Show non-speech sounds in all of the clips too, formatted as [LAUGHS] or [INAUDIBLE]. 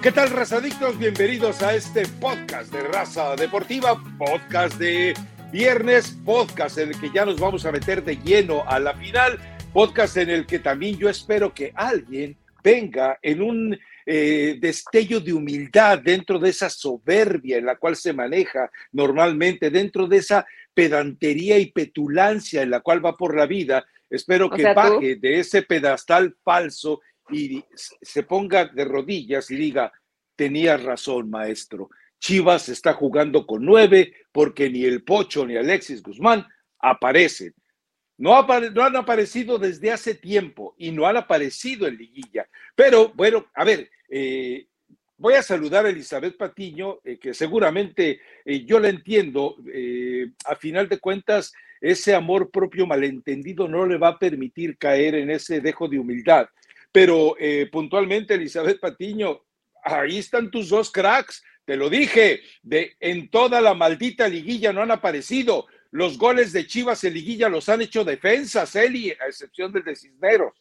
¿Qué tal, razadictos? Bienvenidos a este podcast de Raza Deportiva, podcast de viernes, podcast en el que ya nos vamos a meter de lleno a la final, podcast en el que también yo espero que alguien venga en un eh, destello de humildad dentro de esa soberbia en la cual se maneja normalmente, dentro de esa pedantería y petulancia en la cual va por la vida. Espero que baje de ese pedestal falso y se ponga de rodillas y diga, tenía razón, maestro. Chivas está jugando con nueve porque ni el Pocho ni Alexis Guzmán aparecen. No, no, han aparecido desde hace tiempo y no han aparecido en liguilla. Pero bueno, a ver, eh, voy a saludar a Elizabeth Patiño, eh, que seguramente eh, yo la entiendo. a final de cuentas, ese amor propio malentendido no le va a permitir caer en ese dejo de humildad. Pero puntualmente, Elizabeth Patiño, ahí están tus dos cracks. Te lo dije, de en toda la maldita liguilla no han aparecido. Los goles de Chivas en liguilla los han hecho defensas, Eli, a excepción del de Cisneros.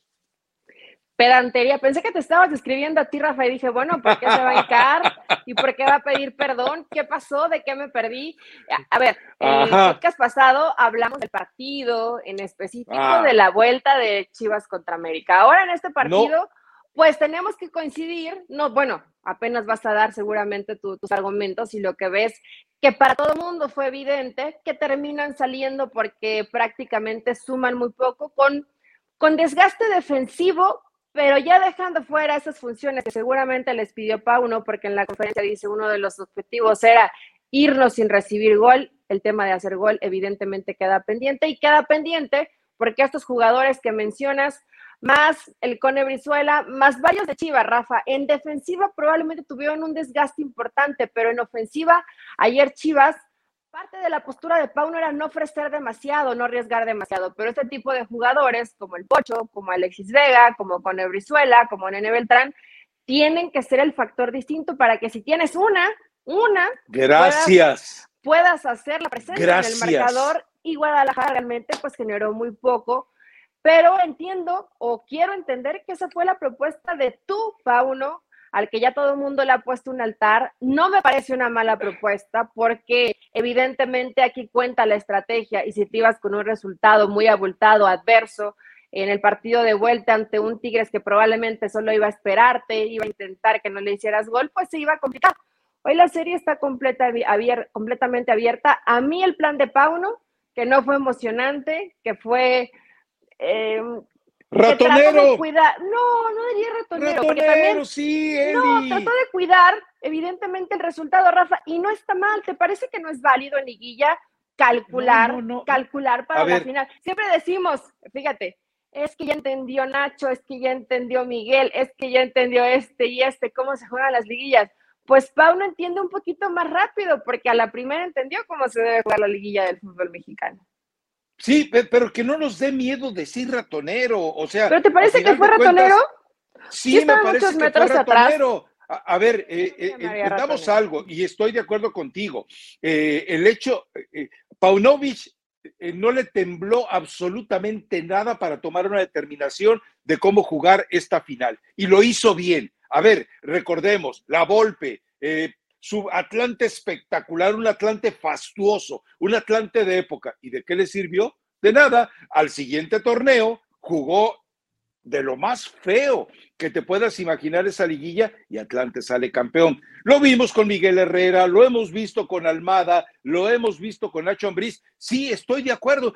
Pedantería, pensé que te estabas escribiendo a ti, Rafa, y dije, bueno, ¿por qué se va a encar? ¿Y por qué va a pedir perdón? ¿Qué pasó? ¿De qué me perdí? A ver, en el podcast pasado hablamos del partido, en específico ah. de la vuelta de Chivas contra América. Ahora en este partido, pues tenemos que coincidir, no, bueno, apenas vas a dar seguramente tus argumentos y lo que ves que para todo el mundo fue evidente que terminan saliendo porque prácticamente suman muy poco con, con desgaste defensivo, pero ya dejando fuera esas funciones que seguramente les pidió Pauno, porque en la conferencia dice uno de los objetivos era irnos sin recibir gol, el tema de hacer gol evidentemente queda pendiente y queda pendiente porque estos jugadores que mencionas más el Cone Brizuela, más varios de Chivas, Rafa. En defensiva probablemente tuvieron un desgaste importante, pero en ofensiva, ayer Chivas, parte de la postura de Pau no era no ofrecer demasiado, no arriesgar demasiado, pero este tipo de jugadores, como el Pocho, como Alexis Vega, como Cone Brizuela, como Nene Beltrán, tienen que ser el factor distinto para que si tienes una, una, gracias. Puedas, hacer la presencia en el marcador y Guadalajara realmente pues generó muy poco pero entiendo o quiero entender que esa fue la propuesta de tu Pauno, al que ya todo el mundo le ha puesto un altar. No me parece una mala propuesta porque evidentemente aquí cuenta la estrategia y si te ibas con un resultado muy abultado, adverso, en el partido de vuelta ante un Tigres que probablemente solo iba a esperarte, iba a intentar que no le hicieras gol, pues se iba a complicar. Hoy la serie está completa, completamente abierta. A mí el plan de Pauno, que no fue emocionante, que fue eh, ratonero. cuidar, no, no diría ratonero. Ratonero, sí, No, trató de cuidar, evidentemente, el resultado, Rafa, y no está mal. ¿Te parece que no es válido en liguilla calcular, calcular para la final? Siempre decimos, fíjate, es que ya entendió Nacho, es que ya entendió Miguel, es que ya entendió este y este, cómo se juegan las liguillas. Pues Pauno entiende un poquito más rápido, porque a la primera entendió cómo se debe jugar la liguilla del fútbol mexicano. Sí, pero que no nos dé miedo decir ratonero, o sea. ¿Pero te parece que fue ratonero? sí, me parece que fue ratonero. A, ver, eh, eh, damos algo y estoy de acuerdo contigo. Eh, el hecho, Paunovic no le tembló absolutamente nada para tomar una determinación de cómo jugar esta final y lo hizo bien. A ver, recordemos, la Volpe, su Atlante espectacular, un Atlante fastuoso, un Atlante de época. ¿Y de qué le sirvió? De nada. Al siguiente torneo jugó de lo más feo que te puedas imaginar esa liguilla y Atlante sale campeón. Lo vimos con Miguel Herrera, lo hemos visto con Almada, lo hemos visto con Nacho Ambriz. Sí, estoy de acuerdo,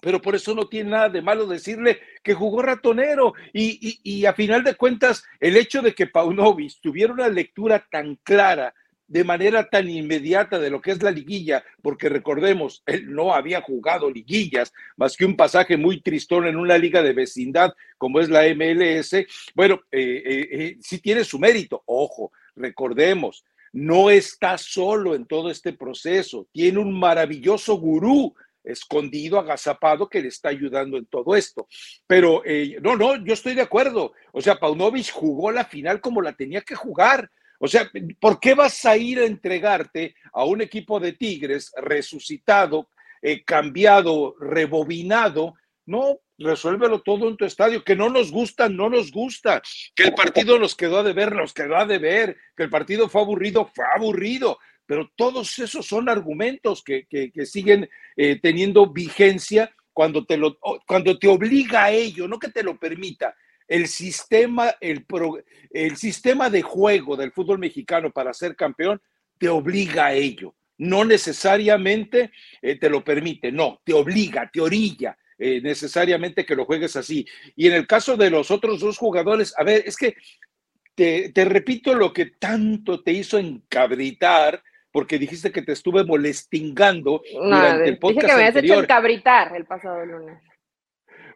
pero por eso no tiene nada de malo decirle que jugó ratonero. Y, a final de cuentas, el hecho de que Paunovic tuviera una lectura tan clara, de manera tan inmediata de lo que es la liguilla, porque recordemos, él no había jugado liguillas, más que un pasaje muy tristón en una liga de vecindad como es la MLS, bueno, eh, eh, eh, sí tiene su mérito. Ojo, recordemos, no está solo en todo este proceso, tiene un maravilloso gurú escondido, agazapado, que le está ayudando en todo esto. Pero eh, no, no, yo estoy de acuerdo. O sea, Paunovic jugó la final como la tenía que jugar. O sea, ¿por qué vas a ir a entregarte a un equipo de Tigres resucitado, eh, cambiado, rebobinado, No, resuélvelo todo en tu estadio. Que no nos gusta, no nos gusta. Que el partido nos quedó a deber, nos quedó a deber. Que el partido fue aburrido, fue aburrido. Pero todos esos son argumentos que, siguen eh, teniendo vigencia cuando te, lo, cuando te obliga a ello, no que te lo permita. El sistema, el, el sistema de juego del fútbol mexicano para ser campeón te obliga a ello. No necesariamente eh, te lo permite, no, te obliga, te orilla eh, necesariamente que lo juegues así. Y en el caso de los otros dos jugadores, a ver, es que te, te repito lo que tanto te hizo encabritar porque dijiste que te estuve molestingando durante el podcast dije que me habías hecho encabritar el pasado lunes.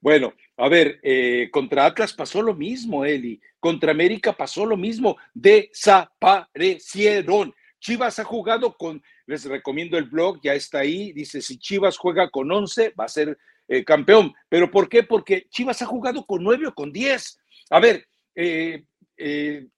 Bueno, a ver, eh, contra Atlas pasó lo mismo, Eli. Contra América pasó lo mismo. Desaparecieron. Chivas ha jugado con, les recomiendo el blog, ya está ahí. Dice: si Chivas juega con 11, va a ser eh, campeón. ¿Pero por qué? Porque Chivas ha jugado con 9 o con 10. A ver, eh, eh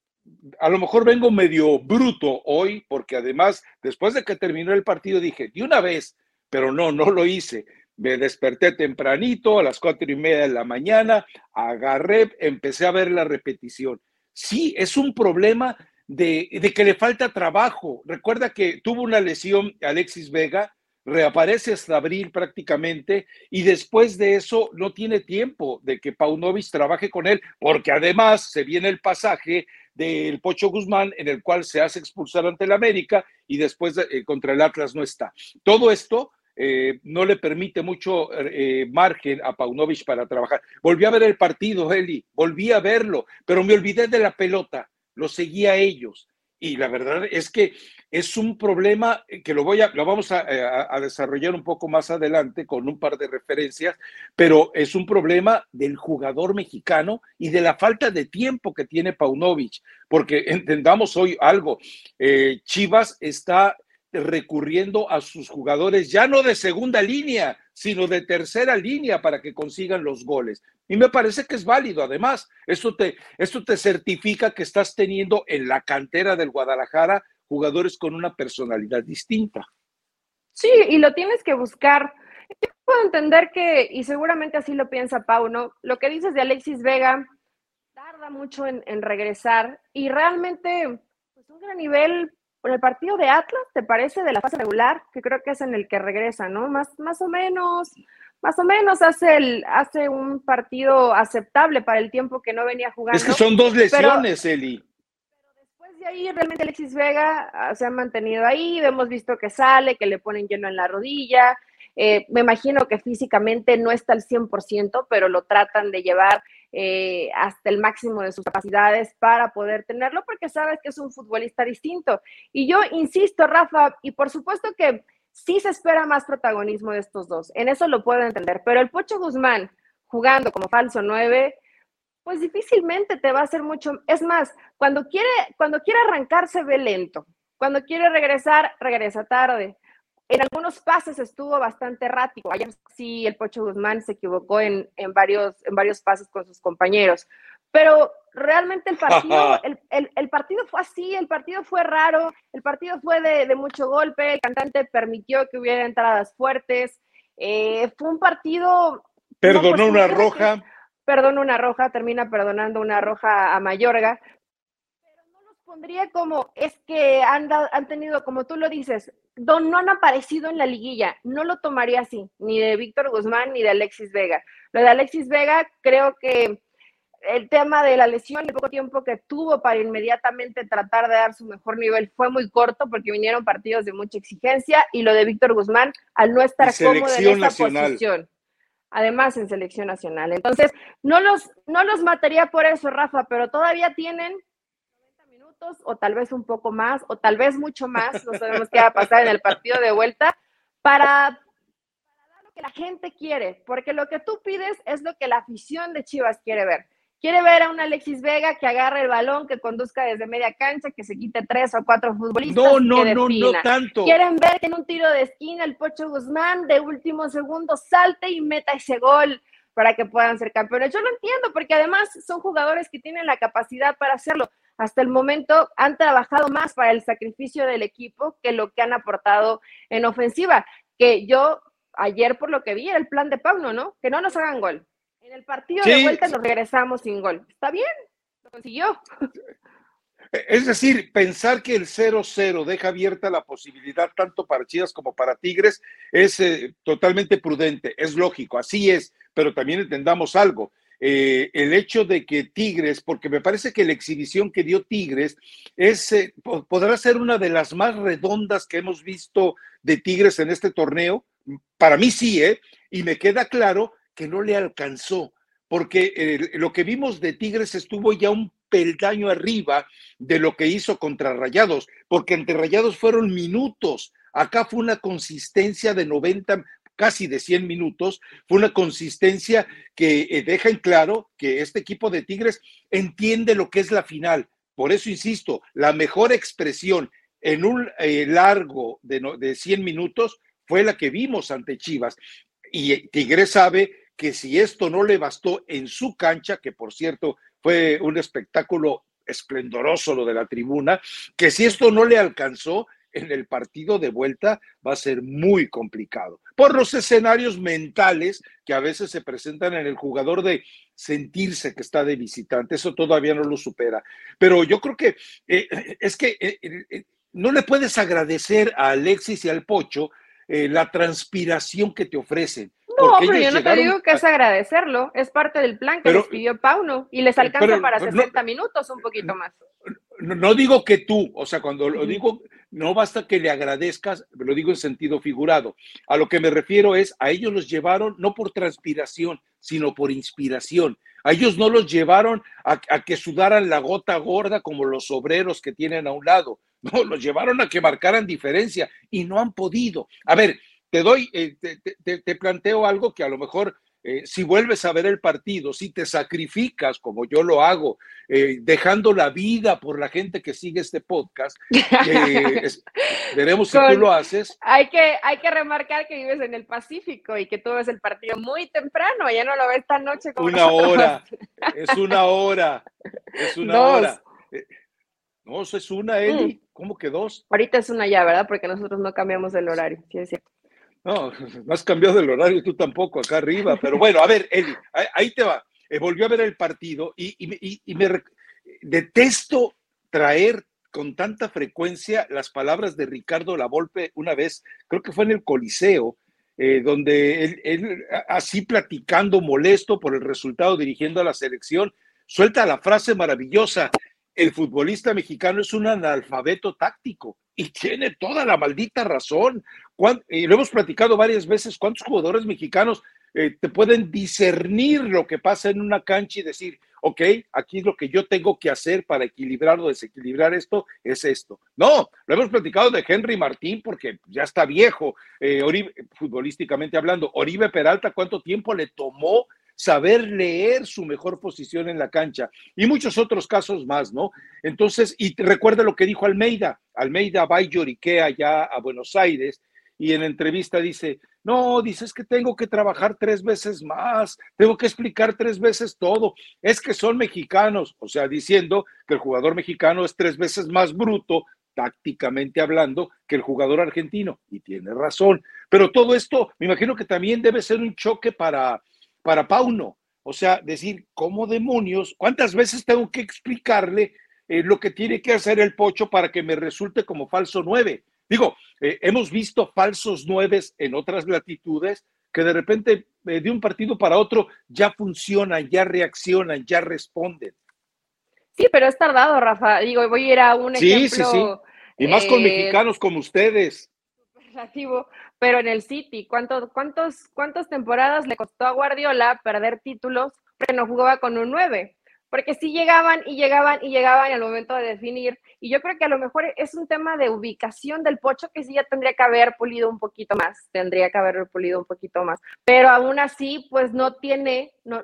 a lo mejor vengo medio bruto hoy, porque además, después de que terminó el partido, dije, de una vez, pero no, no lo hice. Me desperté tempranito, a las cuatro y media de la mañana, agarré, empecé a ver la repetición. Sí, es un problema de, de que le falta trabajo. Recuerda que tuvo una lesión Alexis Vega, reaparece hasta abril prácticamente y después de eso no tiene tiempo de que Paunovic trabaje con él, porque además se viene el pasaje del Pocho Guzmán, en el cual se hace expulsar ante el América y después eh, contra el Atlas no está. Todo esto eh, no le permite mucho eh, margen a Paunovic para trabajar. Volví a ver el partido, Eli, volví a verlo, pero me olvidé de la pelota, lo seguía a ellos. Y la verdad es que es un problema que lo voy a, lo vamos eh, a, desarrollar un poco más adelante con un par de referencias, pero es un problema del jugador mexicano y de la falta de tiempo que tiene Paunovic, porque [LAUGHS] entendamos hoy algo, eh, Chivas está recurriendo a sus jugadores ya no de segunda línea, sino de tercera línea para que consigan los goles. Y me parece que es válido. Además, esto te, te certifica que estás teniendo en la cantera del Guadalajara jugadores con una personalidad distinta. Sí, y lo tienes que buscar. Yo puedo entender que, y seguramente así lo piensa Pau, ¿no? Lo que dices de Alexis Vega tarda mucho en, regresar y realmente, pues un gran nivel por el partido de Atlas, ¿te parece? De la fase regular, que creo que es en el que regresa, ¿no? Más, más o menos, más o menos hace, el, hace un partido aceptable para el tiempo que no venía jugando. Es que son dos lesiones, Eli de ahí realmente Alexis Vega ah, se ha mantenido ahí, hemos visto que sale, que le ponen lleno en la rodilla, eh, me imagino que físicamente no está al 100%, pero lo tratan de llevar eh, hasta el máximo de sus capacidades para poder tenerlo, porque sabes que es un futbolista distinto. Y yo insisto, Rafa, y por supuesto que sí se espera más protagonismo de estos dos, en eso lo puedo entender, pero el Pocho Guzmán jugando como falso 9, pues difícilmente te va a hacer mucho. Es más, cuando quiere, cuando quiere arrancar se ve lento. Cuando quiere regresar, regresa tarde. En algunos pases estuvo bastante errático. Ayer sí el Pocho Guzmán se equivocó en, varios, en varios pases con sus compañeros. Pero realmente el partido, [LAUGHS] el, partido fue así, el partido fue raro, el partido fue de, mucho golpe, el cantante permitió que hubiera entradas fuertes. Eh, fue un partido. Perdonó pues, una roja perdona una roja, termina perdonando una roja a Mayorga, pero no los pondría como, es que han, han tenido, como tú lo dices, don, no han aparecido en la liguilla, no lo tomaría así, ni de Víctor Guzmán ni de Alexis Vega. Lo de Alexis Vega, creo que el tema de la lesión y el poco tiempo que tuvo para inmediatamente tratar de dar su mejor nivel fue muy corto porque vinieron partidos de mucha exigencia y lo de Víctor Guzmán al no estar cómodo en esa posición además en selección nacional. Entonces, no los, no los mataría por eso, Rafa, pero todavía tienen 90 minutos o tal vez un poco más o tal vez mucho más, no sabemos qué va a pasar en el partido de vuelta, para, para dar lo que la gente quiere, porque lo que tú pides es lo que la afición de Chivas quiere ver. Quiere ver a un Alexis Vega que agarre el balón, que conduzca desde media cancha, que se quite tres o cuatro futbolistas. No, no, no, no tanto. Quieren ver que en un tiro de esquina el Pocho Guzmán de último segundo salte y meta ese gol para que puedan ser campeones. Yo lo entiendo, porque además son jugadores que tienen la capacidad para hacerlo. Hasta el momento han trabajado más para el sacrificio del equipo que lo que han aportado en ofensiva. Que yo ayer por lo que vi era el plan de Pauno, ¿no? Que no nos hagan gol. En el partido de vuelta nos regresamos sin gol. Está bien, lo consiguió. [LAUGHS] Es decir, pensar que el 0-0 deja abierta la posibilidad tanto para Chivas como para Tigres es eh, totalmente prudente, es lógico, así es, pero también entendamos algo. Eh, el hecho de que Tigres, porque me parece que la exhibición que dio Tigres es, eh, podrá ser una de las más redondas que hemos visto de Tigres en este torneo. Para mí sí, ¿eh? Y me queda claro que no le alcanzó, porque lo que vimos de Tigres estuvo ya un peldaño arriba de lo que hizo contra Rayados, porque entre Rayados fueron minutos. Acá fue una consistencia de 90, casi de 100 minutos, fue una consistencia que eh, deja en claro que este equipo de Tigres entiende lo que es la final. Por eso insisto, la mejor expresión en un eh, largo de, de 100 minutos fue la que vimos ante Chivas. Y eh, Tigres sabe que si esto no le bastó en su cancha, que por cierto fue un espectáculo esplendoroso lo de la tribuna, que si esto no le alcanzó, en el partido de vuelta va a ser muy complicado por los escenarios mentales que a veces se presentan en el jugador de sentirse que está de visitante. Eso todavía no lo supera. Pero yo creo que eh, es que eh, eh, no le puedes agradecer a Alexis y al Pocho la transpiración que te ofrecen. No, pero yo no te digo que es agradecerlo, es parte del plan que les pidió Pauno y les alcanza para 60 minutos, un poquito más. No, digo que tú, o sea, cuando lo digo, no basta que le agradezcas, lo digo en sentido figurado. A lo que me refiero es, a ellos los llevaron no por transpiración, sino por inspiración. A ellos no los llevaron a, que sudaran la gota gorda como los obreros que tienen a un lado. [LAUGHS] No, los llevaron a que marcaran diferencia y no han podido. A ver, te doy, eh, te, planteo algo que a lo mejor eh, si vuelves a ver el partido, si te sacrificas como yo lo hago, eh, dejando la vida por la gente que sigue este podcast, [LAUGHS] veremos si tú lo haces. Hay que, hay que remarcar que vives en el Pacífico y que tú ves el partido muy temprano, ya no lo ves esta noche como Una hora, es una hora, es una hora. No, eso es una, Eli. Mm. ¿Cómo que dos? Ahorita es una ya, ¿verdad? Porque nosotros no cambiamos el horario, sí es cierto. No, no has cambiado el horario tú tampoco acá arriba, pero bueno, a ver, Eli, ahí te va. Eh, volvió a ver el partido y, me detesto traer con tanta frecuencia las palabras de Ricardo Lavolpe una vez, creo que fue en el Coliseo, eh, donde él, él, así platicando molesto por el resultado dirigiendo a la selección, suelta la frase maravillosa, el futbolista mexicano es un analfabeto táctico y tiene toda la maldita razón. Y lo hemos platicado varias veces, ¿cuántos jugadores mexicanos eh, te pueden discernir lo que pasa en una cancha y decir, ok, aquí es lo que yo tengo que hacer para equilibrar o desequilibrar esto, es esto. No, lo hemos platicado de Henry Martín porque ya está viejo, eh, futbolísticamente hablando. Oribe Peralta, ¿cuánto tiempo le tomó saber leer su mejor posición en la cancha y muchos otros casos más, ¿no? Entonces, y recuerda lo que dijo Almeida. Almeida va y lloriquea allá a Buenos Aires y en entrevista dice, no, dice, es que tengo que trabajar tres veces más, tengo que explicar tres veces todo, es que son mexicanos, o sea, diciendo que el jugador mexicano es tres veces más bruto, tácticamente hablando, que el jugador argentino, y tiene razón, pero todo esto, me imagino que también debe ser un choque para, para Pauno. O sea, decir, ¿cómo demonios? ¿Cuántas veces tengo que explicarle eh, lo que tiene que hacer el pocho para que me resulte como falso nueve? Digo, eh, hemos visto falsos nueves en otras latitudes que de repente eh, de un partido para otro ya funcionan, ya reaccionan, ya responden. Sí, pero es tardado, Rafa. Digo, voy a ir a un ejemplo. Sí, sí, sí. Y más con mexicanos como ustedes pero en el City, ¿cuántos, cuántos, ¿cuántas temporadas le costó a Guardiola perder títulos porque no jugaba con un 9? Porque sí llegaban y llegaban y llegaban al momento de definir. Y yo creo que a lo mejor es un tema de ubicación del pocho que sí ya tendría que haber pulido un poquito más, tendría que haber pulido un poquito más. Pero aún así, pues no tiene, no,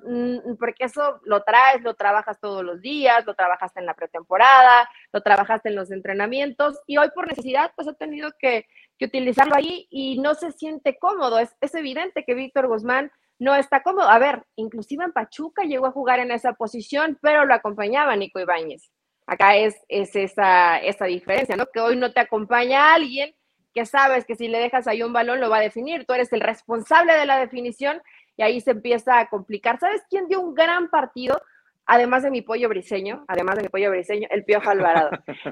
porque eso lo traes, lo trabajas todos los días, lo trabajaste en la pretemporada, lo trabajaste en los entrenamientos y hoy por necesidad, pues ha tenido que, que utilizarlo ahí y no se siente cómodo. Es, es evidente que Víctor Guzmán no está cómodo. A ver, inclusive en Pachuca llegó a jugar en esa posición, pero lo acompañaba Nico Ibáñez. Acá es, es esa, esa diferencia, ¿no? Que hoy no te acompaña alguien que sabes que si le dejas ahí un balón lo va a definir, tú eres el responsable de la definición y ahí se empieza a complicar. ¿Sabes quién dio un gran partido? Además de mi pollo briseño, además de mi pollo briseño, el Piojo Alvarado.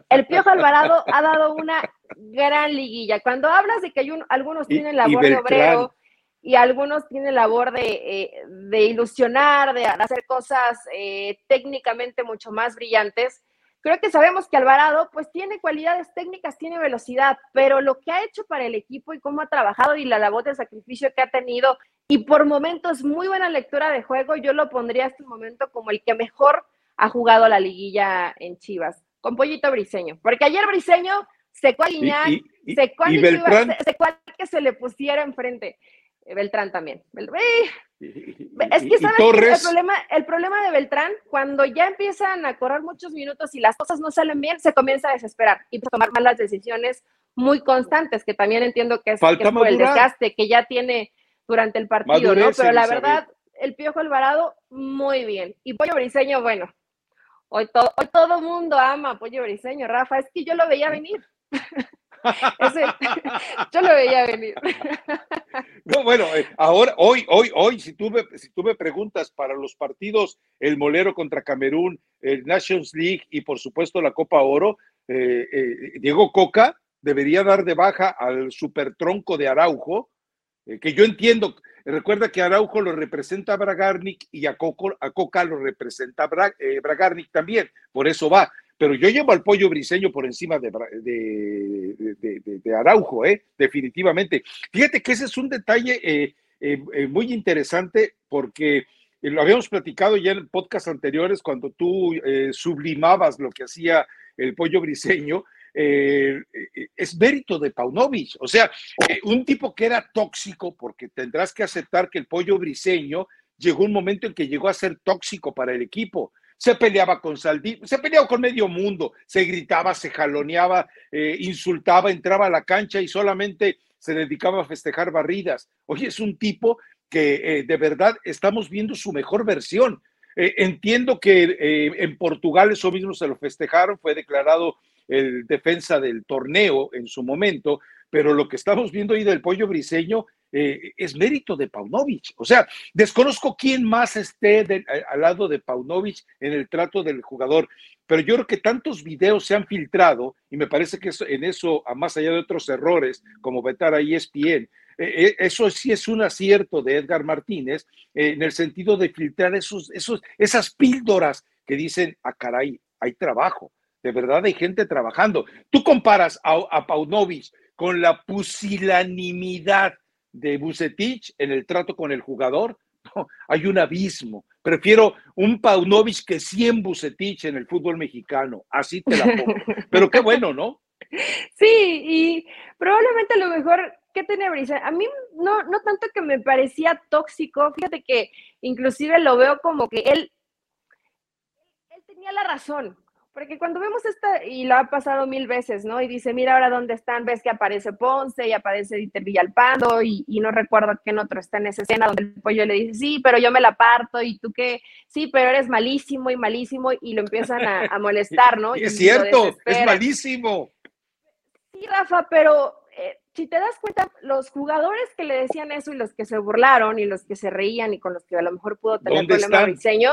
El Piojo Alvarado ha dado una gran liguilla. Cuando hablas de que hay algunos tienen labor de obrero y algunos tienen labor de, eh, de ilusionar, de hacer cosas eh, técnicamente mucho más brillantes, creo que sabemos que Alvarado pues tiene cualidades técnicas, tiene velocidad, pero lo que ha hecho para el equipo y cómo ha trabajado y la labor de sacrificio que ha tenido y por momentos muy buena lectura de juego, yo lo pondría este momento como el que mejor ha jugado la liguilla en Chivas, con Pollito Briseño, porque ayer Briseño secó a Guiñán, secó a que se le pusiera enfrente. Eh, Beltrán también. Es que ¿sabes el problema, el problema de Beltrán, cuando ya empiezan a correr muchos minutos y las cosas no salen bien, se comienza a desesperar y a tomar malas decisiones muy constantes, que también entiendo que es, por el desgaste que ya tiene durante el partido, ¿no? Pero la verdad, el Piojo Alvarado, muy bien. Y Pollo Briseño, bueno, hoy todo, hoy todo mundo ama a Pollo Briseño, Rafa, es que yo lo veía venir. [LAUGHS] [LAUGHS] yo lo veía venir. No, bueno, eh, ahora, hoy, hoy, hoy, si tú, me, si tú me preguntas para los partidos, el Molero contra Camerún, el Nations League y por supuesto la Copa Oro, eh, eh, Diego Coca debería dar de baja al supertronco de Araujo, que yo entiendo, recuerda que Araujo lo representa a Bragarnik y a, a Coca lo representa a Bragarnik también, por eso va pero yo llevo al pollo briseño por encima de, de, Araujo, ¿eh? definitivamente. Fíjate que ese es un detalle eh, eh, eh, muy interesante porque lo habíamos platicado ya en podcast anteriores cuando tú sublimabas lo que hacía el pollo briseño. Es mérito de Paunovic, o sea, un tipo que era tóxico, porque tendrás que aceptar que el pollo briseño llegó un momento en que llegó a ser tóxico para el equipo se peleaba con Saldí, se peleaba con medio mundo, se gritaba, se jaloneaba, eh, insultaba, entraba a la cancha y solamente se dedicaba a festejar barridas. Oye, es un tipo que eh, de verdad estamos viendo su mejor versión. Eh, entiendo que en Portugal eso mismo se lo festejaron, fue declarado el defensa del torneo en su momento, pero lo que estamos viendo ahí del pollo briseño eh, es mérito de Paunovic. O sea, desconozco quién más esté al lado de Paunovic en el trato del jugador, pero yo creo que tantos videos se han filtrado y me parece que en eso, a más allá de otros errores, como vetar a ESPN, eh, eh, eso sí es un acierto de Edgar Martínez en el sentido de filtrar esos, esos, esas píldoras que dicen, a ah, caray, hay trabajo, de verdad hay gente trabajando. Tú comparas a, a Paunovic con la pusilanimidad de Bucetich en el trato con el jugador, hay un abismo. Prefiero un Paunovic que 100 Bucetich en el fútbol mexicano. Así te la pongo. Pero qué bueno, ¿no? [LAUGHS] Sí, y probablemente lo mejor que tenía Brisa, a mí no, no tanto que me parecía tóxico, fíjate que inclusive lo veo como que él, él tenía la razón. Porque cuando vemos esta, y lo ha pasado mil veces, ¿no? Y dice, mira ahora dónde están, ves que aparece Ponce y aparece Dieter Villalpando y, y no recuerdo quién otro está en esa escena donde el pollo le dice, sí, pero yo me la parto y tú qué, sí, pero eres malísimo y malísimo y lo empiezan a, molestar, ¿no? [LAUGHS] es cierto, es malísimo. Sí, Rafa, pero eh, si te das cuenta, los jugadores que le decían eso y los que se burlaron y los que se reían y con los que a lo mejor pudo tener problema de diseño,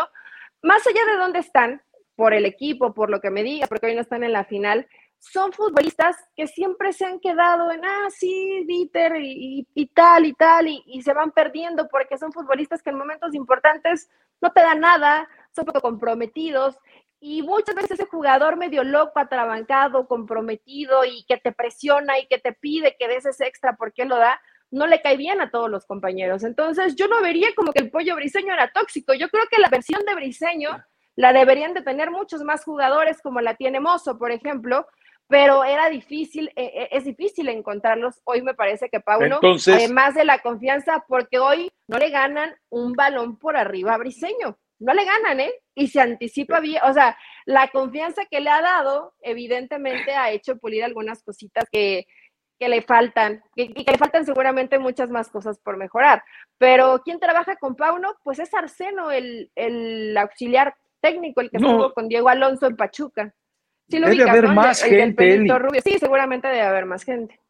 más allá de dónde están, por el equipo, por lo que me diga, porque hoy no están en la final, son futbolistas que siempre se han quedado en, ah, sí, Dieter y, tal y tal, y, se van perdiendo porque son futbolistas que en momentos importantes no te dan nada, son poco comprometidos, y muchas veces ese jugador medio loco, atrabancado, comprometido y que te presiona y que te pide que des ese extra porque lo da, no le cae bien a todos los compañeros. Entonces, yo no vería como que el pollo briseño era tóxico. Yo creo que la versión de briseño la deberían de tener muchos más jugadores como la tiene Mozo, por ejemplo, pero era difícil, eh, eh, es difícil encontrarlos. Hoy me parece que Pauno, además de la confianza, porque hoy no le ganan un balón por arriba a Briseño, no le ganan, ¿eh? Y se anticipa bien, o sea, la confianza que le ha dado, evidentemente ha hecho pulir algunas cositas que, le faltan, y que, le faltan seguramente muchas más cosas por mejorar. Pero ¿quién trabaja con Pauno? Pues es Arseno, el, el auxiliar técnico, el que estuvo con Diego Alonso en Pachuca. Sí, debe haber más gente. Sí, seguramente debe haber más gente.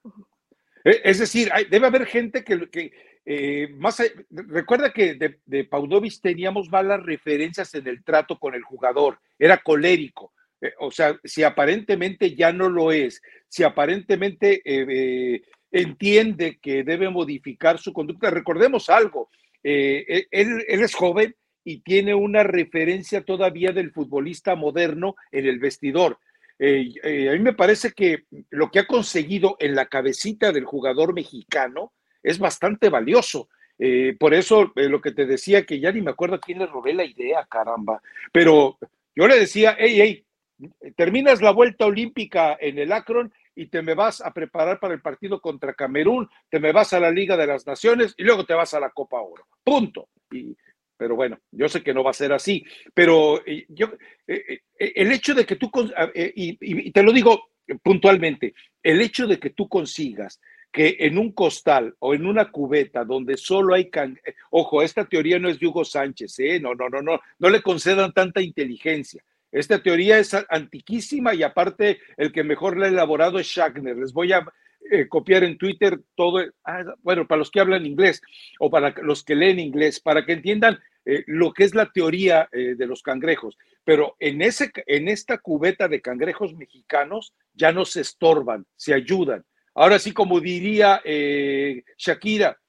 E, es decir, debe haber gente que, que eh, más recuerda que de, de Paunovic teníamos malas referencias en el trato con el jugador, era colérico. Eh, o sea, si aparentemente ya no lo es, si aparentemente eh, entiende que debe modificar su conducta, recordemos algo, él, él, es joven y tiene una referencia todavía del futbolista moderno en el vestidor. a mí me parece que lo que ha conseguido en la cabecita del jugador mexicano, es bastante valioso. Eh, por eso eh, lo que te decía, que ya ni me acuerdo quién le robé la idea, caramba. Pero yo le decía, hey, hey, terminas la vuelta olímpica en el Akron y te me vas a preparar para el partido contra Camerún, te me vas a la Liga de las Naciones y luego te vas a la Copa Oro. Punto. Y, pero bueno, yo sé que no va a ser así. Pero eh, yo, el hecho de que tú, y te lo digo puntualmente, el hecho de que tú consigas que en un costal o en una cubeta donde solo hay can... ojo, esta teoría no es de Hugo Sánchez, ¿eh? no, no, no, no, no le concedan tanta inteligencia. Esta teoría es antiquísima y aparte el que mejor la ha elaborado es Schagner. Les voy a eh, copiar en Twitter todo, ah, bueno, para los que hablan inglés o para los que leen inglés, para que entiendan eh, lo que es la teoría eh, de los cangrejos. Pero en, ese, en esta cubeta de cangrejos mexicanos ya no se estorban, se ayudan. Ahora sí, como diría eh, Shakira,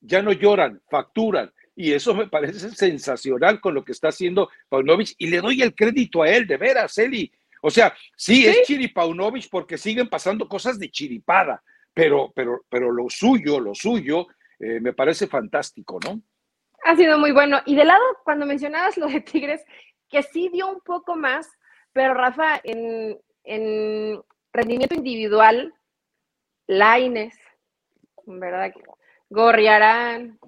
ya no lloran, facturan. Y eso me parece sensacional con lo que está haciendo Paunovic. Y le doy el crédito a él, de veras, Eli. O sea, sí, es Chiripaunovic porque siguen pasando cosas de chiripada, pero, pero, pero lo suyo, lo suyo, eh, me parece fantástico, ¿no? Ha sido muy bueno. Y de lado, cuando mencionabas lo de Tigres, que sí dio un poco más, pero Rafa, en, en rendimiento individual, Laines, ¿verdad? Gorriarán,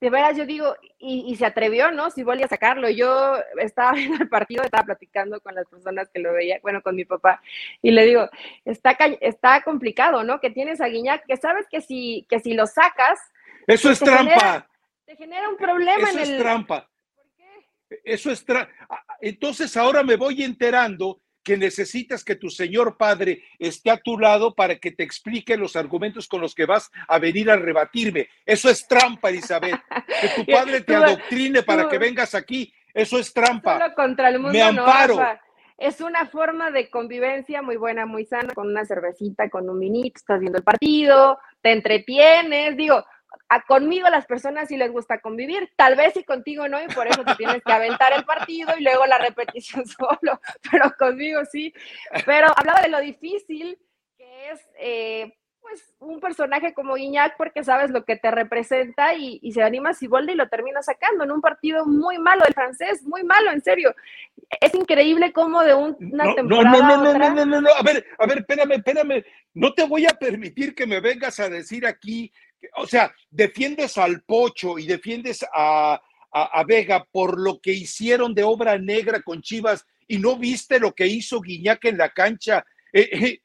de veras yo digo, y, se atrevió, ¿no? Si volví a sacarlo. Yo estaba [LAUGHS] viendo el partido, estaba platicando con las personas que lo veían, bueno, con mi papá, y le digo, está, está complicado, ¿no? Que tienes a Guiñac, que sabes que si, que si lo sacas... Eso es trampa. te genera un problema en el... Eso es trampa. ¿Por qué? Eso es trampa. Entonces ahora me voy enterando que necesitas que tu señor padre esté a tu lado para que te explique los argumentos con los que vas a venir a rebatirme. Eso es trampa, Elizabeth. Que tu [LAUGHS] padre te adoctrine para que vengas aquí. Eso es trampa. Solo contra el mundo Me amparo. es una forma de convivencia muy buena, muy sana, con una cervecita, con un minito, estás viendo el partido, te entretienes. Digo, a conmigo las personas sí les gusta convivir, tal vez y contigo no, y por eso te tienes que aventar el partido y luego la repetición [LAUGHS] solo, pero conmigo sí. Pero hablaba de lo difícil que es eh, pues un personaje como Guiñac porque sabes lo que te representa y, y se anima Siboldi y lo termina sacando en un partido muy malo del francés, muy malo, en serio. Es increíble cómo de una temporada. No, no, no, no, no, no, no, a ver, a ver, espérame, espérame. No te voy a permitir que me vengas a decir aquí o sea, defiendes al Pocho y defiendes a, Vega por lo que hicieron de obra negra con Chivas y no viste lo que hizo Guiñac en la cancha. Eh, eh,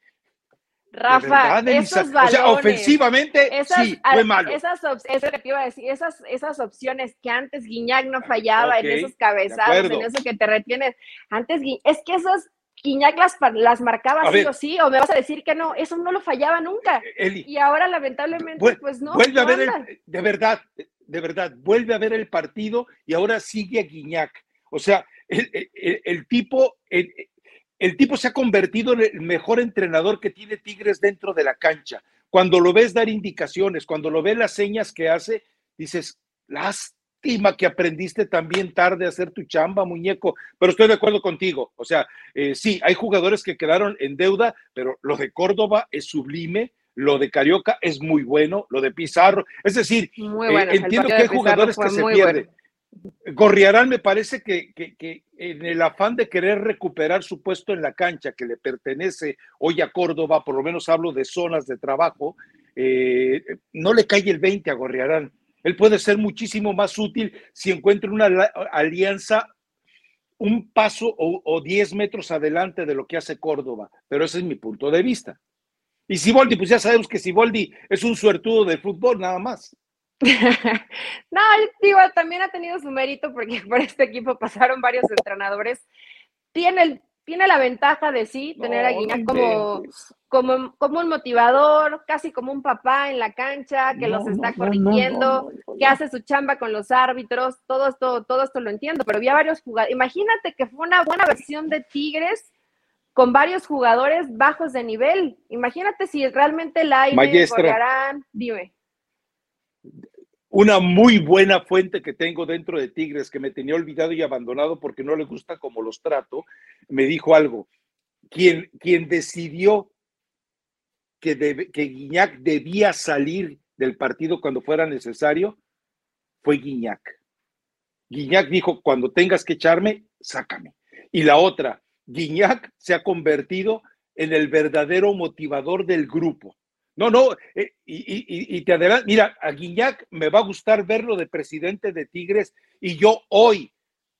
Rafa, esos balones, o sea, ofensivamente sí, fue malo. Esas, eso que te iba a decir, esas, esas opciones que antes Guiñac no fallaba en esos cabezados, en eso que te retienes. Antes, es que esas Iñak las, las marcaba sí o sí, o me vas a decir que no, eso no lo fallaba nunca. Eh, y ahora lamentablemente, pues no. Vuelve a ver, el, de verdad, de verdad, vuelve a ver el partido y ahora sigue a Guiñac. O sea, el, tipo, el, tipo se ha convertido en el mejor entrenador que tiene Tigres dentro de la cancha. Cuando lo ves dar indicaciones, cuando lo ves las señas que hace, dices, que aprendiste también tarde a hacer tu chamba, muñeco, pero estoy de acuerdo contigo. O sea, eh, sí, hay jugadores que quedaron en deuda, pero lo de Córdoba es sublime, lo de Carioca es muy bueno, lo de Pizarro, es decir, eh, entiendo que hay jugadores que se pierden. Gorriarán me parece que, en el afán de querer recuperar su puesto en la cancha que le pertenece hoy a Córdoba, por lo menos hablo de zonas de trabajo, eh, no le cae el 20 a Gorriarán. Él puede ser muchísimo más útil si encuentra una alianza un paso o, diez metros adelante de lo que hace Córdoba, pero ese es mi punto de vista. Y Siboldi, pues ya sabemos que Siboldi es un suertudo de fútbol, nada más. [LAUGHS] no, digo, también ha tenido su mérito porque [LAUGHS] por este equipo pasaron varios entrenadores. Tiene el tiene la ventaja de sí tener a Guiñac como, como, como, un motivador, casi como un papá en la cancha, que los está corrigiendo, que hace su chamba con los árbitros, todo esto, todo esto lo entiendo, pero había varios jugadores. Imagínate que fue una buena versión de Tigres con varios jugadores bajos de nivel. Imagínate si realmente la hay dime. Una muy buena fuente que tengo dentro de Tigres, que me tenía olvidado y abandonado porque no le gusta como los trato, me dijo algo. Quien, quien decidió que, que Guiñac debía salir del partido cuando fuera necesario fue Guiñac. Guiñac dijo, cuando tengas que echarme, sácame. Y la otra, Guiñac se ha convertido en el verdadero motivador del grupo. No, no, eh, y, te adelanto, mira, a Guiñac me va a gustar verlo de presidente de Tigres y yo hoy,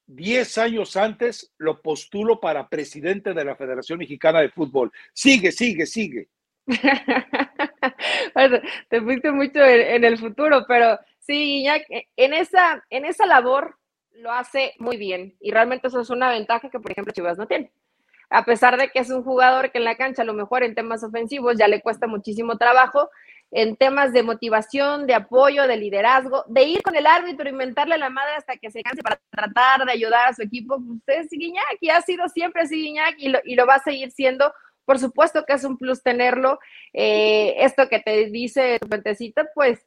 10 años antes, lo postulo para presidente de la Federación Mexicana de Fútbol. Sigue, sigue, sigue. [LAUGHS] te fuiste mucho en, en, el futuro, pero sí, Guiñac, en esa, en esa labor lo hace muy bien y realmente eso es una ventaja que, por ejemplo, Chivas no tiene. A pesar de que es un jugador que en la cancha a lo mejor en temas ofensivos ya le cuesta muchísimo trabajo, en temas de motivación, de apoyo, de liderazgo, de ir con el árbitro, inventarle la madre hasta que se canse para tratar de ayudar a su equipo, usted es Guiñac y ha sido siempre Guiñac y lo, y lo va a seguir siendo. Por supuesto que es un plus tenerlo. Eh, esto que te dice tu pentecita, pues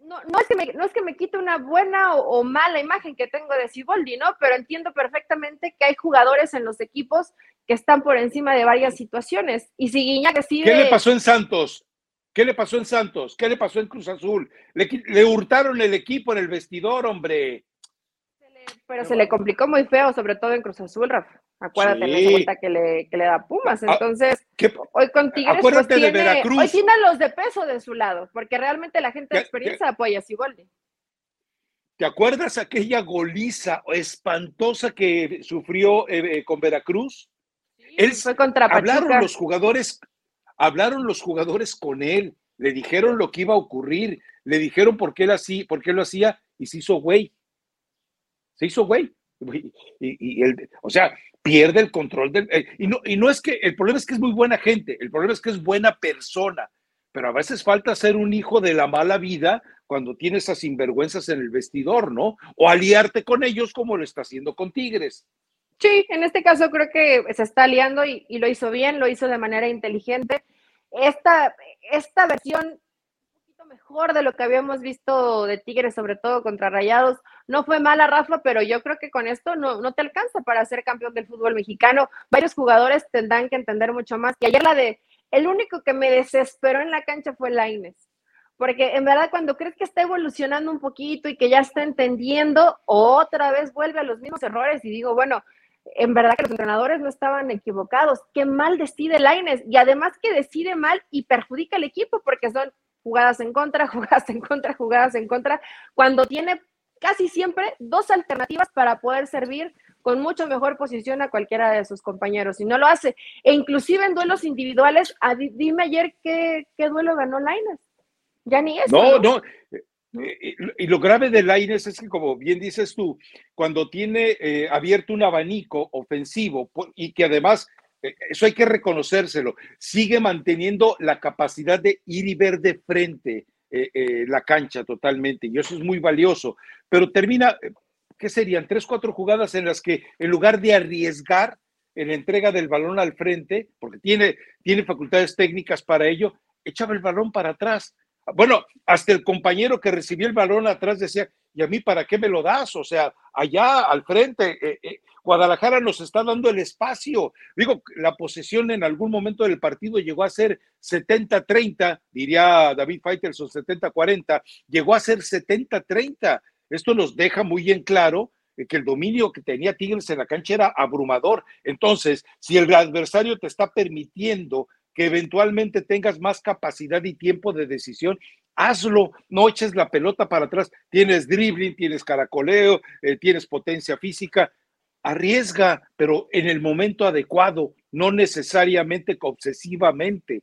no, no, es que me, no es que me quite una buena o, mala imagen que tengo de Ciboldi, ¿no? Pero entiendo perfectamente que hay jugadores en los equipos que están por encima de varias situaciones. Y si Guiñac decide... ¿Qué le pasó en Santos? ¿Qué le pasó en Santos? ¿Qué le pasó en Cruz Azul? Le, le hurtaron el equipo en el vestidor, hombre pero se le complicó muy feo, sobre todo en Cruz Azul, Rafa. Acuérdate de esa vuelta que le, que le da Pumas. Ah, Entonces, hoy con Tigres pues, tiene, hoy tiene los de peso de su lado, porque realmente la gente de experiencia apoya a Siboldi. ¿Te acuerdas aquella goliza espantosa que sufrió eh, eh, con Veracruz? Él, fue contra Hablaron los jugadores, hablaron los jugadores con él, le dijeron lo que iba a ocurrir, le dijeron por qué, él así, por qué lo hacía y se hizo güey se hizo güey. Y, o sea, pierde el control del... Eh, y, no, y no es que, el problema es que es muy buena gente, el problema es que es buena persona, pero a veces falta ser un hijo de la mala vida cuando tienes esas sinvergüenzas en el vestidor, ¿no? O aliarte con ellos como lo está haciendo con Tigres. Sí, en este caso creo que se está aliando y, y lo hizo bien, lo hizo de manera inteligente. Esta, esta versión mejor de lo que habíamos visto de Tigres, sobre todo contra Rayados. No fue mala, Rafa, pero yo creo que con esto no, no te alcanza para ser campeón del fútbol mexicano. Varios jugadores tendrán que entender mucho más. Y ayer la de, el único que me desesperó en la cancha fue Laines. Porque en verdad cuando crees que está evolucionando un poquito y que ya está entendiendo, otra vez vuelve a los mismos errores y digo, bueno, en verdad que los entrenadores no estaban equivocados. Qué mal decide Laines y además que decide mal y perjudica al equipo porque son jugadas en contra, [LAUGHS] jugadas en contra, jugadas en contra, cuando tiene casi siempre dos alternativas para poder servir con mucho mejor posición a cualquiera de sus compañeros y no lo hace. E inclusive en duelos individuales, dime ayer qué, duelo ganó Laines. Ya ni eso. No, no. Y lo grave de Laines es que, como bien dices tú, cuando tiene eh, abierto un abanico ofensivo y que además eh, eso hay que reconocérselo, sigue manteniendo la capacidad de ir y ver de frente eh, eh, la cancha totalmente, y eso es muy valioso, pero termina, ¿qué serían? Tres, cuatro jugadas en las que en lugar de arriesgar en la entrega del balón al frente, porque tiene, tiene facultades técnicas para ello, echaba el balón para atrás. Bueno, hasta el compañero que recibió el balón atrás decía, ¿y a mí para qué me lo das? O sea, allá al frente, Guadalajara nos está dando el espacio. Digo, la posesión en algún momento del partido llegó a ser 70-30, diría David Faitelson, 70-40, llegó a ser 70-30. Esto nos deja muy en claro que el dominio que tenía Tigres en la cancha era abrumador. Entonces, si el adversario te está permitiendo que eventualmente tengas más capacidad y tiempo de decisión, hazlo, no eches la pelota para atrás. Tienes dribbling, tienes caracoleo, eh, tienes potencia física, arriesga, pero en el momento adecuado, no necesariamente obsesivamente.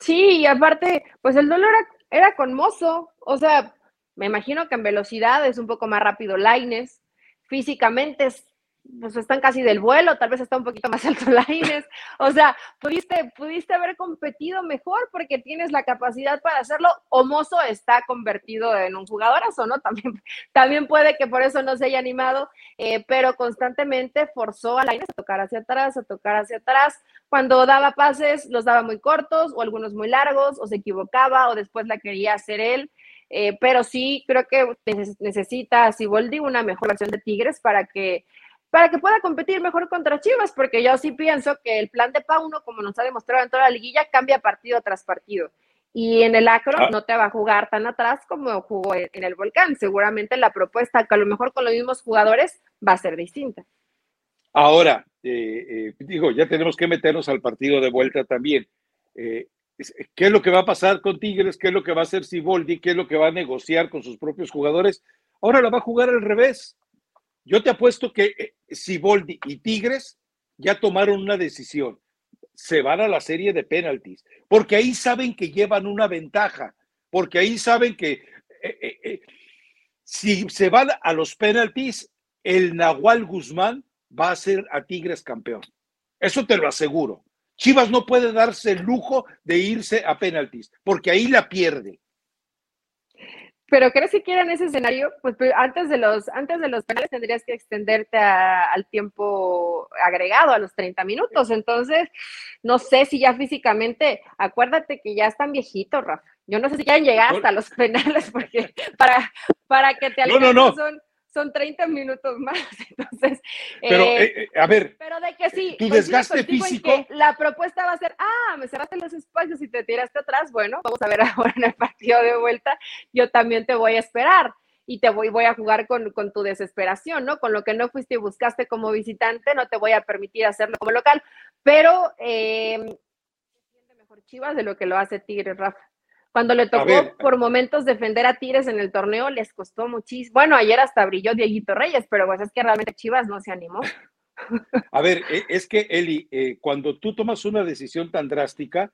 Sí, y aparte, pues el dolor era, era con Mozo, o sea, me imagino que en velocidad es un poco más rápido Laines, físicamente es pues están casi del vuelo, tal vez está un poquito más [LAUGHS] alto Laines. O sea, pudiste, pudiste haber competido mejor porque tienes la capacidad para hacerlo. O Mozo está convertido en un jugadorazo, ¿no? También, también puede que por eso no se haya animado, eh, pero constantemente forzó a Laines a tocar hacia atrás, a tocar hacia atrás. Cuando daba pases, los daba muy cortos o algunos muy largos, o se equivocaba, o después la quería hacer él. Eh, pero sí creo que necesita Siboldi una mejor versión de Tigres para que para que pueda competir mejor contra Chivas, porque yo sí pienso que el plan de Pauno, como nos ha demostrado en toda la liguilla, cambia partido tras partido. Y en el Acro ah. no te va a jugar tan atrás como jugó en, el Volcán. Seguramente la propuesta, que a lo mejor con los mismos jugadores, va a ser distinta. Ahora, eh, eh, digo, ya tenemos que meternos al partido de vuelta también. Eh, ¿Qué es lo que va a pasar con Tigres? ¿Qué es lo que va a hacer Siboldi? ¿Qué es lo que va a negociar con sus propios jugadores? Ahora la va a jugar al revés. Yo te apuesto que eh, Siboldi y Tigres ya tomaron una decisión. Se van a la serie de penaltis, porque ahí saben que llevan una ventaja, porque ahí saben que eh, eh, si se van a los penaltis, el Nahual Guzmán va a ser a Tigres campeón. Eso te lo aseguro. Chivas no puede darse el lujo de irse a penaltis, porque ahí la pierde. Pero ¿crees que en ese escenario? Pues, pues, antes de los antes de los penales tendrías que extenderte al tiempo agregado, a los 30 minutos. Entonces, no sé si ya físicamente, acuérdate que ya están viejitos, Rafa. Yo no sé si quieren llegar hasta los [LAUGHS] penales porque para, para que te alcancen no, son son 30 minutos más. [LAUGHS] Entonces, pero, eh, eh, a ver, pero de que sí, tu desgaste físico. la propuesta va a ser, ah, me cerraste los espacios y te tiraste atrás. Bueno, vamos a ver [LAUGHS] ahora en el partido de vuelta. Yo también te voy a esperar y te voy, voy a jugar con, con, tu desesperación, ¿no? Con lo que no fuiste y buscaste como visitante, no te voy a permitir hacerlo como local. Pero eh, mejor Chivas de lo que lo hace Tigres, Rafa. Cuando le tocó por momentos defender a Tigres en el torneo, les costó muchísimo. Bueno, ayer hasta brilló Dieguito Reyes, pero pues es que realmente Chivas no se animó. A ver, e, es que Eli, eh, cuando tú tomas una decisión tan drástica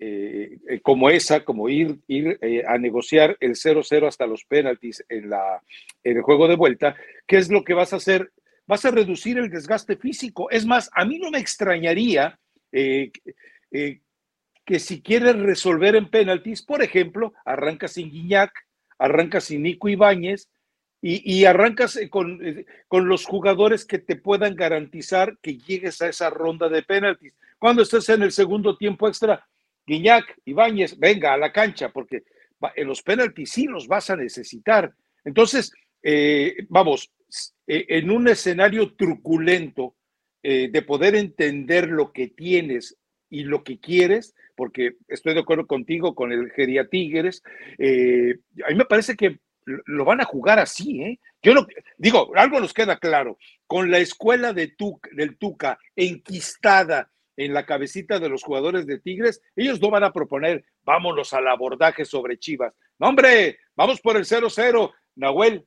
eh, eh, como esa, como ir, ir a negociar el 0-0 hasta los penaltis en, la, en el juego de vuelta, ¿qué es lo que vas a hacer? Vas a reducir el desgaste físico. Es más, a mí no me extrañaría que si quieres resolver en penaltis, por ejemplo, arrancas sin Guiñac, arrancas sin Nico Ibáñez y, arrancas eh, con, eh, con, los jugadores que te puedan garantizar que llegues a esa ronda de penaltis. Cuando estés en el segundo tiempo extra, Guiñac, Ibáñez, venga a la cancha, porque en los penaltis sí los vas a necesitar. Entonces, eh, vamos, en un escenario truculento de poder entender lo que tienes y lo que quieres, porque estoy de acuerdo contigo con el Geria Tigres, eh, a mí me parece que lo van a jugar así, ¿eh? Yo no, digo, algo nos queda claro, con la escuela de del Tuca enquistada en la cabecita de los jugadores de Tigres, ellos no van a proponer, vámonos al abordaje sobre Chivas. No, hombre, vamos por el 0-0. Nahuel,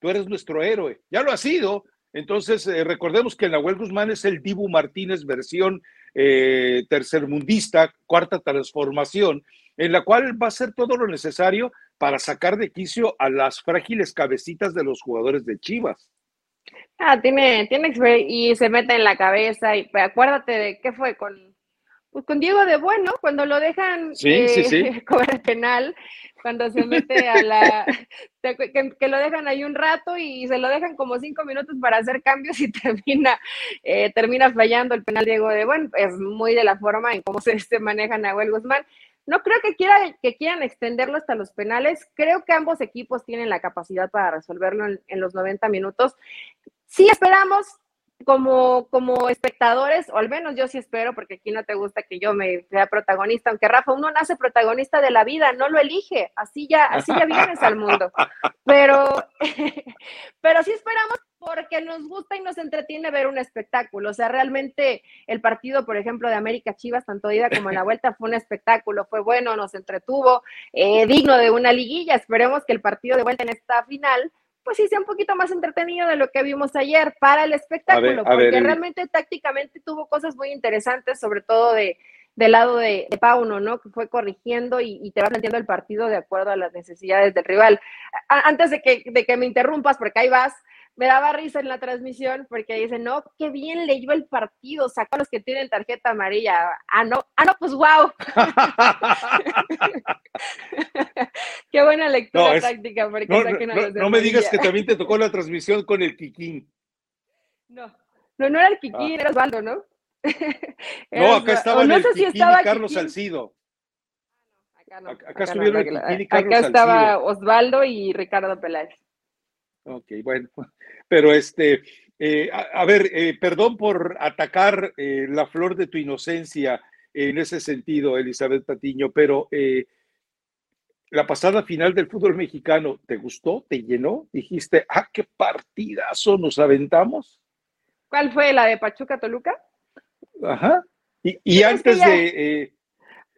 tú eres nuestro héroe. Ya lo ha sido. Entonces, eh, recordemos que Nahuel Guzmán es el Dibu Martínez versión eh, tercermundista, cuarta transformación, en la cual va a ser todo lo necesario para sacar de quicio a las frágiles cabecitas de los jugadores de Chivas. Ah, tiene, tiene y se mete en la cabeza y acuérdate de qué fue con pues con Diego de Bueno, cuando lo dejan sí, eh, [LAUGHS] cobrar penal, cuando se mete a la, que, lo dejan ahí un rato y se lo dejan como cinco minutos para hacer cambios y [LAUGHS] termina, eh, termina fallando el penal Diego de Bueno, es muy de la forma en cómo se, se maneja Nahuel Guzmán. No creo que, quiera, que quieran extenderlo hasta los penales. Creo que ambos equipos tienen la capacidad para resolverlo en, los 90 minutos. Sí esperamos como, como espectadores, o al menos yo sí espero, porque aquí no te gusta que yo me sea protagonista, aunque Rafa, uno nace protagonista de la vida, no lo elige, así ya, así ya vienes al mundo. Pero, [LAUGHS] pero sí esperamos porque nos gusta y nos entretiene ver un espectáculo. O sea, realmente el partido, por ejemplo, de América Chivas, tanto ida como en la vuelta, fue un espectáculo, fue bueno, nos entretuvo, eh, digno de una liguilla. Esperemos que el partido de vuelta en esta final pues sí sea un poquito más entretenido de lo que vimos ayer para el espectáculo, porque realmente tácticamente tuvo cosas muy interesantes, sobre todo de, del lado de, Pauno, ¿no? Que fue corrigiendo y, te va planteando el partido de acuerdo a las necesidades del rival. antes de que, de que me interrumpas, porque ahí vas, me daba risa en la transmisión porque dicen, no, qué bien leyó el partido, sacó a los que tienen tarjeta amarilla. Ah, no, ah, no, pues wow. [LAUGHS] qué buena lectura táctica. Porque no, no, no me digas que también te tocó la transmisión con el Kikín. No, no, no era el Kikín, ah. era Osvaldo, ¿no? [LAUGHS] no, acá estaba no el Kikín y Carlos Salcido. Acá, no, acá, acá estuvieron el Kikín y Carlos Acá estaba Osvaldo y Ricardo Peláez. Ok, bueno, [LAUGHS] pero este, eh, a, ver, eh, perdón por atacar eh, la flor de tu inocencia en ese sentido, Elizabeth Patiño, pero la pasada final del fútbol mexicano, ¿te gustó? ¿Te llenó? Dijiste, ah, qué partidazo nos aventamos. ¿Cuál fue la de Pachuca Toluca? Ajá. Y, antes de.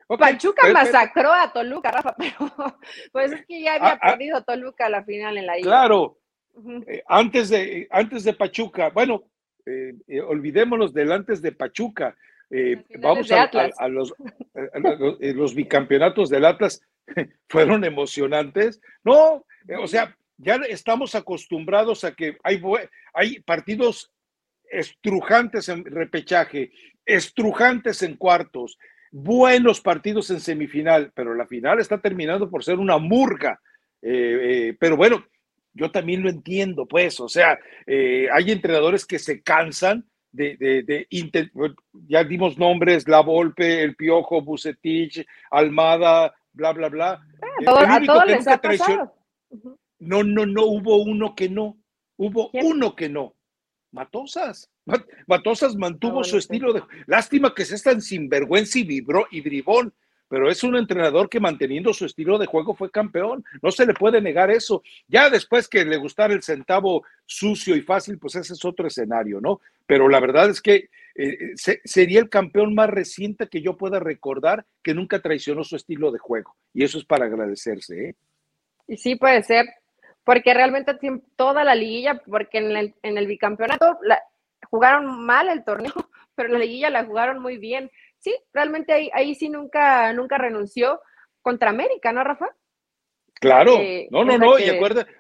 Pachuca masacró a Toluca, Rafa, [LAUGHS] pero pues es que ya había ah, ah. perdido Toluca la final en la isla. Claro, eh, antes, de, antes de Pachuca, bueno, eh, eh, olvidémonos del antes de Pachuca. vamos a, los, los, bicampeonatos del Atlas, [LAUGHS] fueron emocionantes. No, o sea, ya estamos acostumbrados a que hay, hay partidos estrujantes en repechaje, estrujantes en cuartos, buenos partidos en semifinal, pero la final está terminando por ser una murga. pero bueno, yo también lo entiendo, pues, o sea, eh, hay entrenadores que se cansan de, de, ya dimos nombres, La Volpe, El Piojo, Bucetich, Almada, bla, bla, bla. Ah, pasado. No, no, no, hubo uno que no, hubo uno que no. Matosas. Matosas mantuvo su estilo de... Lástima que se están sinvergüenza y, vibró, y bribón, pero es un entrenador que manteniendo su estilo de juego fue campeón. No se le puede negar eso. Ya después que le gustara el centavo sucio y fácil, pues ese es otro escenario, ¿no? Pero la verdad es que eh, sería el campeón más reciente que yo pueda recordar que nunca traicionó su estilo de juego. Y eso es para agradecerse, ¿eh? Y sí puede ser, porque realmente toda la liguilla, porque en el, en el bicampeonato jugaron mal el torneo, [LAUGHS] pero la liguilla la jugaron muy bien sí, realmente ahí, ahí sí nunca, nunca renunció contra América, ¿no, Rafa? Claro, no, no, no, y acuérdate,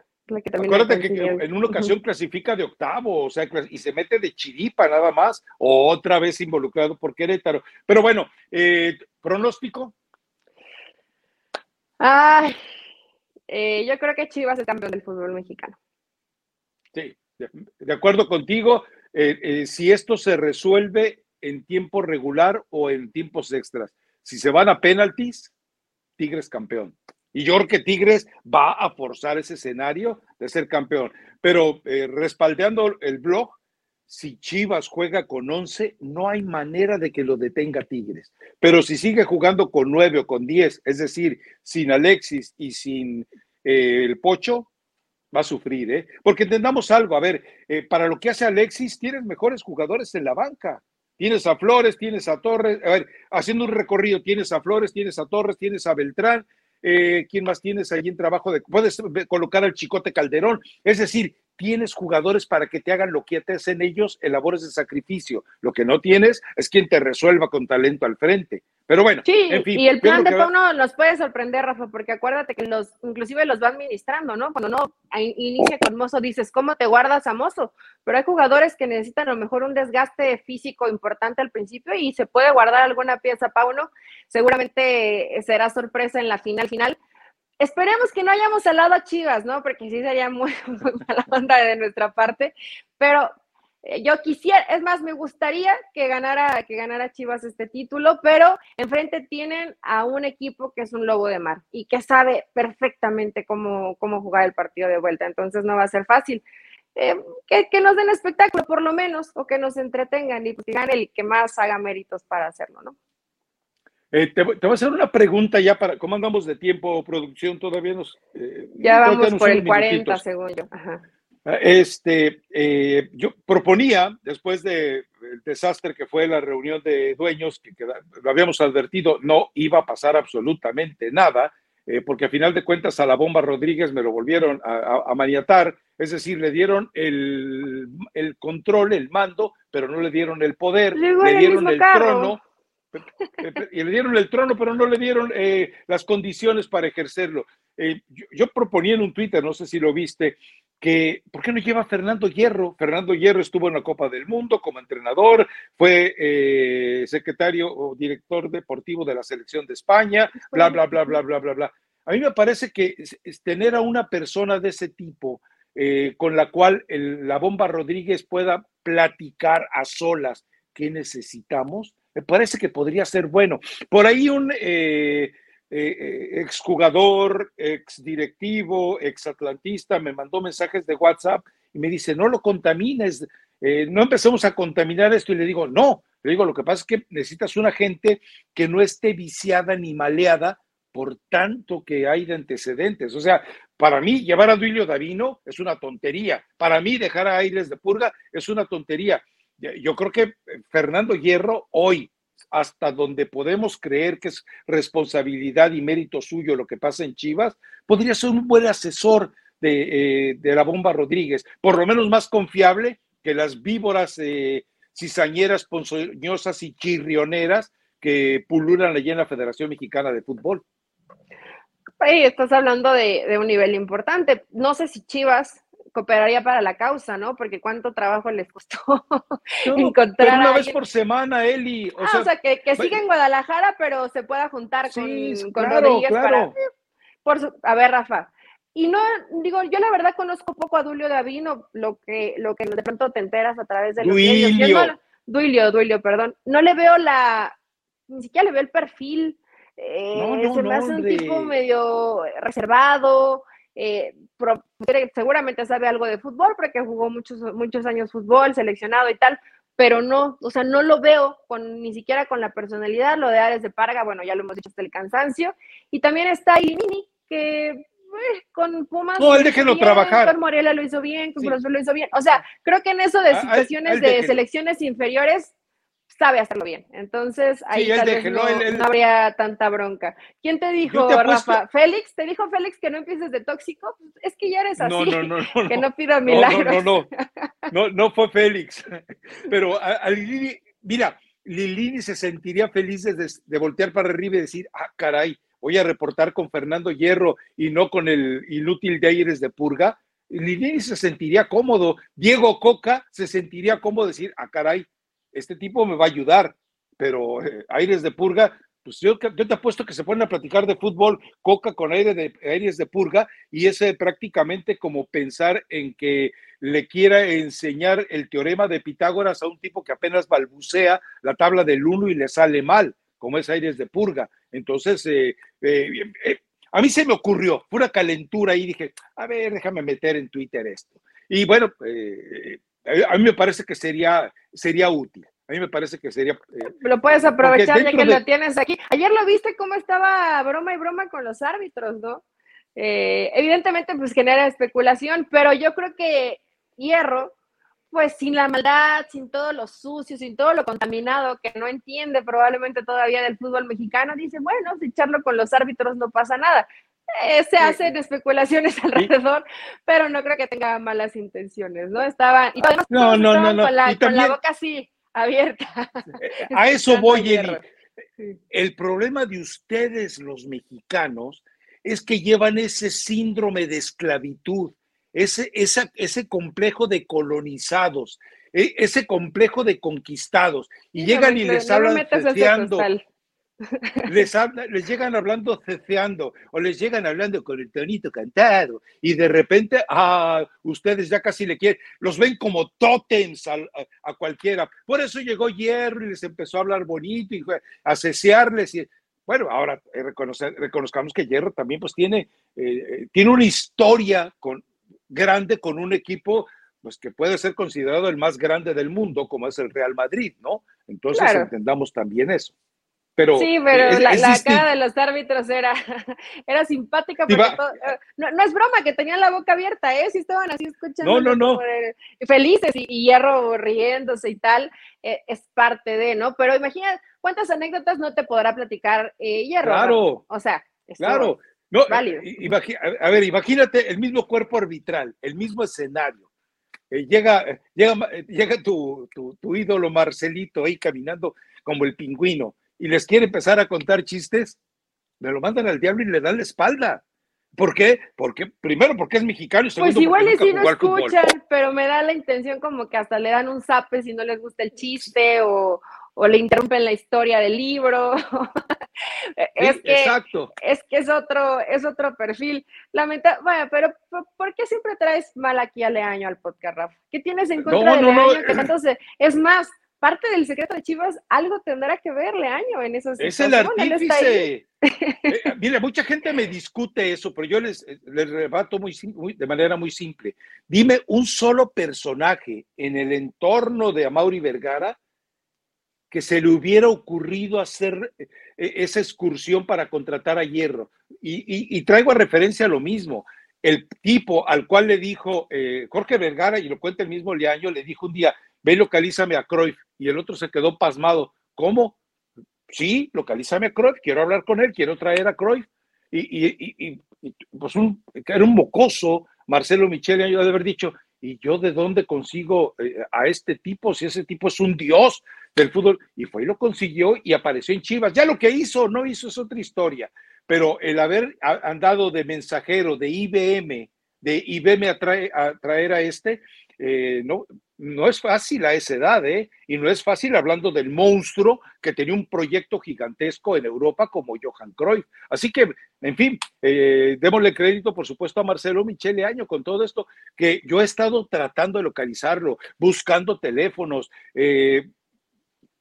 acuérdate que en una ocasión clasifica de octavo, o sea, y se mete de chiripa nada más, o otra vez involucrado por Querétaro. Pero bueno, eh, pronóstico. Ay, eh, yo creo que Chivas es campeón del fútbol mexicano. Sí, de, acuerdo contigo. Eh, si esto se resuelve en tiempo regular o en tiempos extras. Si se van a penaltis, Tigres campeón. Y yo creo que Tigres va a forzar ese escenario de ser campeón. Pero eh, respaldeando el blog, si Chivas juega con 11, no hay manera de que lo detenga Tigres. Pero si sigue jugando con 9 o con 10, es decir, sin Alexis y sin eh, el Pocho, va a sufrir, ¿eh? Porque entendamos algo, a ver, eh, para lo que hace Alexis, tienes mejores jugadores en la banca. Tienes a Flores, tienes a Torres, a ver, haciendo un recorrido, tienes a Flores, tienes a Torres, tienes a Beltrán, eh, ¿quién más tienes allí en trabajo? De, puedes colocar al Chicote Calderón, es decir, tienes jugadores para que te hagan lo que te hacen ellos en labores de sacrificio. Lo que no tienes es quien te resuelva con talento al frente. Pero bueno, sí, y el plan de Pauno nos puede sorprender, Rafa, porque acuérdate que los, inclusive los va administrando, ¿no? Cuando no inicia con Mozo, dices, ¿cómo te guardas a Mozo? Pero hay jugadores que necesitan a lo mejor un desgaste físico importante al principio y se puede guardar alguna pieza Pauno. Seguramente será sorpresa en la final final. Esperemos que no hayamos salado a Chivas, ¿no? Porque sí sería muy, [LAUGHS] muy mala onda de nuestra parte, pero eh, yo quisiera, es más, me gustaría que ganara, que ganara Chivas este título, pero enfrente tienen a un equipo que es un lobo de mar y que sabe perfectamente cómo, cómo jugar el partido de vuelta, entonces no va a ser fácil. Eh, que, nos den espectáculo por lo menos, o que nos entretengan y pues, gane el que más haga méritos para hacerlo, ¿no? Eh, te, voy a hacer una pregunta ya para, ¿cómo andamos de tiempo, producción? Todavía nos... ya vamos por el 40, según yo. Ajá. Este, eh, yo proponía, después del desastre que fue la reunión de dueños, que, lo habíamos advertido, no iba a pasar absolutamente nada, eh, porque a final de cuentas a la bomba Rodríguez me lo volvieron a, maniatar, es decir, le dieron el, control, el mando, pero no le dieron el poder, le dieron el trono, y le dieron el trono, pero no le dieron eh, las condiciones para ejercerlo. Eh, yo, proponía en un Twitter, no sé si lo viste, que ¿por qué no lleva a Fernando Hierro? Fernando Hierro estuvo en la Copa del Mundo como entrenador, fue eh, secretario o director deportivo de la selección de España, bla, bla, bla, bla, bla, bla, bla. A mí me parece que tener a una persona de ese tipo con la cual la bomba Rodríguez pueda platicar a solas qué necesitamos, me parece que podría ser bueno. Por ahí un eh, eh, exjugador, exdirectivo, exatlantista me mandó mensajes de WhatsApp y me dice, no lo contamines, eh, no empecemos a contaminar esto. Y le digo, no, le digo, lo que pasa es que necesitas una gente que no esté viciada ni maleada por tanto que hay de antecedentes. O sea, para mí llevar a Duilio Davino es una tontería. Para mí dejar a Aires de Purga es una tontería. Yo creo que eh, Fernando Hierro hoy, hasta donde podemos creer que es responsabilidad y mérito suyo lo que pasa en Chivas, podría ser un buen asesor de, eh, la bomba Rodríguez, por lo menos más confiable que las víboras eh, cizañeras, ponzoñosas y chirrioneras que pululan allí en la Federación Mexicana de Fútbol. estás hablando de, un nivel importante. No sé si Chivas cooperaría para la causa, ¿no? Porque cuánto trabajo les costó [LAUGHS] encontrar. una vez por semana, Eli. O, ah, sea, que, que siga en Guadalajara, pero se pueda juntar con, con Rodríguez para. Por a ver, Rafa. Y no, digo, yo la verdad conozco poco a Dulio Davino, lo que, lo que de pronto te enteras a través de los Duilio. Duilio, Duilio, perdón. No le veo la, ni siquiera le veo el perfil. Eh, se me hace un tipo medio reservado, eh, seguramente sabe algo de fútbol porque jugó muchos, muchos años fútbol, seleccionado y tal, pero no, o sea, no lo veo con, ni siquiera con la personalidad, lo de Ares de Parga, bueno, ya lo hemos dicho hasta el cansancio, y también está Ilini, que eh, con Pumas. No, él déjenlo trabajar. Con Morelia lo hizo bien, con sí. lo hizo bien. O sea, creo que en eso de situaciones de selecciones inferiores, sabe hacerlo bien. Entonces, ahí no, habría tanta bronca. ¿Quién te dijo, Rafa? ¿Félix? ¿Te dijo Félix que no empieces de tóxico? Es que ya eres así. No, no, no. [LAUGHS] que no pida milagros. No, no, [LAUGHS] no. No, fue Félix. Pero a, Lili, mira, Lilini se sentiría feliz de, de, voltear para arriba y decir, ah, caray, voy a reportar con Fernando Hierro y no con el inútil de Aires de Purga. Lilini se sentiría cómodo. Diego Coca se sentiría cómodo decir, ah, caray, este tipo me va a ayudar, pero eh, aires de purga, pues yo, te apuesto que se ponen a platicar de fútbol, coca con de, aires de purga, y es prácticamente como pensar en que le quiera enseñar el teorema de Pitágoras a un tipo que apenas balbucea la tabla del uno y le sale mal, como es aires de purga. Entonces, eh, eh, a mí se me ocurrió, pura calentura y dije, a ver, déjame meter en Twitter esto. Y bueno, a mí me parece que sería, sería útil. A mí me parece que sería. Eh, lo puedes aprovechar ya que lo tienes aquí. Ayer lo viste cómo estaba broma y broma con los árbitros, ¿no? Eh, evidentemente, pues genera especulación, pero yo creo que Hierro, pues sin la maldad, sin todo lo sucio, sin todo lo contaminado, que no entiende probablemente todavía del fútbol mexicano, dice, bueno, si echarlo con los árbitros no pasa nada. Eh, se hacen especulaciones [LAUGHS] alrededor, pero no creo que tenga malas intenciones, ¿no? Estaba, y no, no, no, Con, la, con la boca así, abierta. Eh, a eso voy, Eli. El problema de ustedes, los mexicanos, es que llevan ese síndrome de esclavitud, ese, ese complejo de colonizados, e, ese complejo de conquistados, y llegan y les hablan les, les llegan hablando ceceando o les llegan hablando con el tonito cantado y de repente, ah, ustedes ya casi le quieren, los ven como tótems a, cualquiera. Por eso llegó Hierro y les empezó a hablar bonito y a cesearles. Y, bueno, ahora eh, reconozcamos que Hierro también pues tiene, eh, eh, tiene una historia con, grande con un equipo pues que puede ser considerado el más grande del mundo, como es el Real Madrid, ¿no? Entonces entendamos también eso sí, pero la, cara de los árbitros era, [LAUGHS] era simpática. Porque eh, no, es broma que tenían la boca abierta, ¿eh? Sí estaban así escuchando. No, no, no. Felices y, Hierro riéndose y tal, eh, es parte de, ¿no? Pero imagina cuántas anécdotas no te podrá platicar eh, Hierro. Claro. O sea, claro. No, a ver, imagínate el mismo cuerpo arbitral, el mismo escenario. llega llega, llega tu, tu ídolo Marcelito ahí caminando como el pingüino y les quiere empezar a contar chistes, me lo mandan al diablo y le dan la espalda. ¿Por qué? Porque, primero, porque es mexicano. Y segundo, pues igual y si no escuchan, pero me da la intención como que hasta le dan un zape si no les gusta el chiste o, o le interrumpen la historia del libro. [LAUGHS] es que, exacto. Es que es otro, es otro perfil. Lamenta bueno, pero ¿por qué siempre traes mal aquí a Leaño al podcast, Rafa? ¿Qué tienes en contra de Leaño? entonces, es más, parte del secreto de Chivas, algo tendrá que ver Leaño en esos Es el artífice. Eh, mire, mucha gente me discute eso, pero yo les, les rebato muy, de manera muy simple. Dime un solo personaje en el entorno de Amaury Vergara que se le hubiera ocurrido hacer eh, esa excursión para contratar a Hierro. Y, traigo a referencia lo mismo. El tipo al cual le dijo eh, Jorge Vergara, y lo cuenta el mismo Leaño, le dijo un día, ve localízame a Cruyff. Y el otro se quedó pasmado. ¿Cómo? sí, localízame a Cruyff, quiero hablar con él, quiero traer a Cruyff. Y, pues un, era un mocoso, Marcelo Michele, yo de haber dicho, ¿y yo de dónde consigo eh, a este tipo si ese tipo es un dios del fútbol? Y fue y lo consiguió y apareció en Chivas. Ya lo que hizo, no hizo, es otra historia. Pero el haber andado de mensajero de IBM, de IBM a, traer a este, eh, no, no es fácil a esa edad, ¿eh? Y no es fácil hablando del monstruo que tenía un proyecto gigantesco en Europa como Johan Cruyff. Así que, en fin, eh, démosle crédito, por supuesto, a Marcelo Michele Año con todo esto, que yo he estado tratando de localizarlo, buscando teléfonos.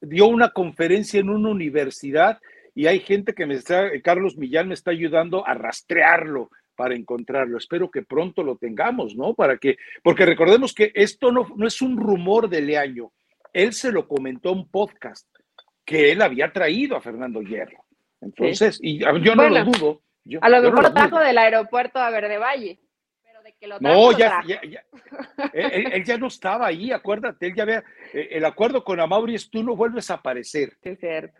Dio una conferencia en una universidad y hay gente que me está, Carlos Millán me está ayudando a rastrearlo para encontrarlo. Espero que pronto lo tengamos, ¿no? Para que, porque recordemos que esto no, no es un rumor de Leaño. Él se lo comentó en un podcast que él había traído a Fernando Hierro. Entonces, y yo no lo dudo. a lo mejor lo trajo del aeropuerto a Verde Valle. Pero de que lo no, ya, ya, ya. él, ya no estaba ahí, acuérdate, él ya había, eh, el acuerdo con Amaury es tú no vuelves a aparecer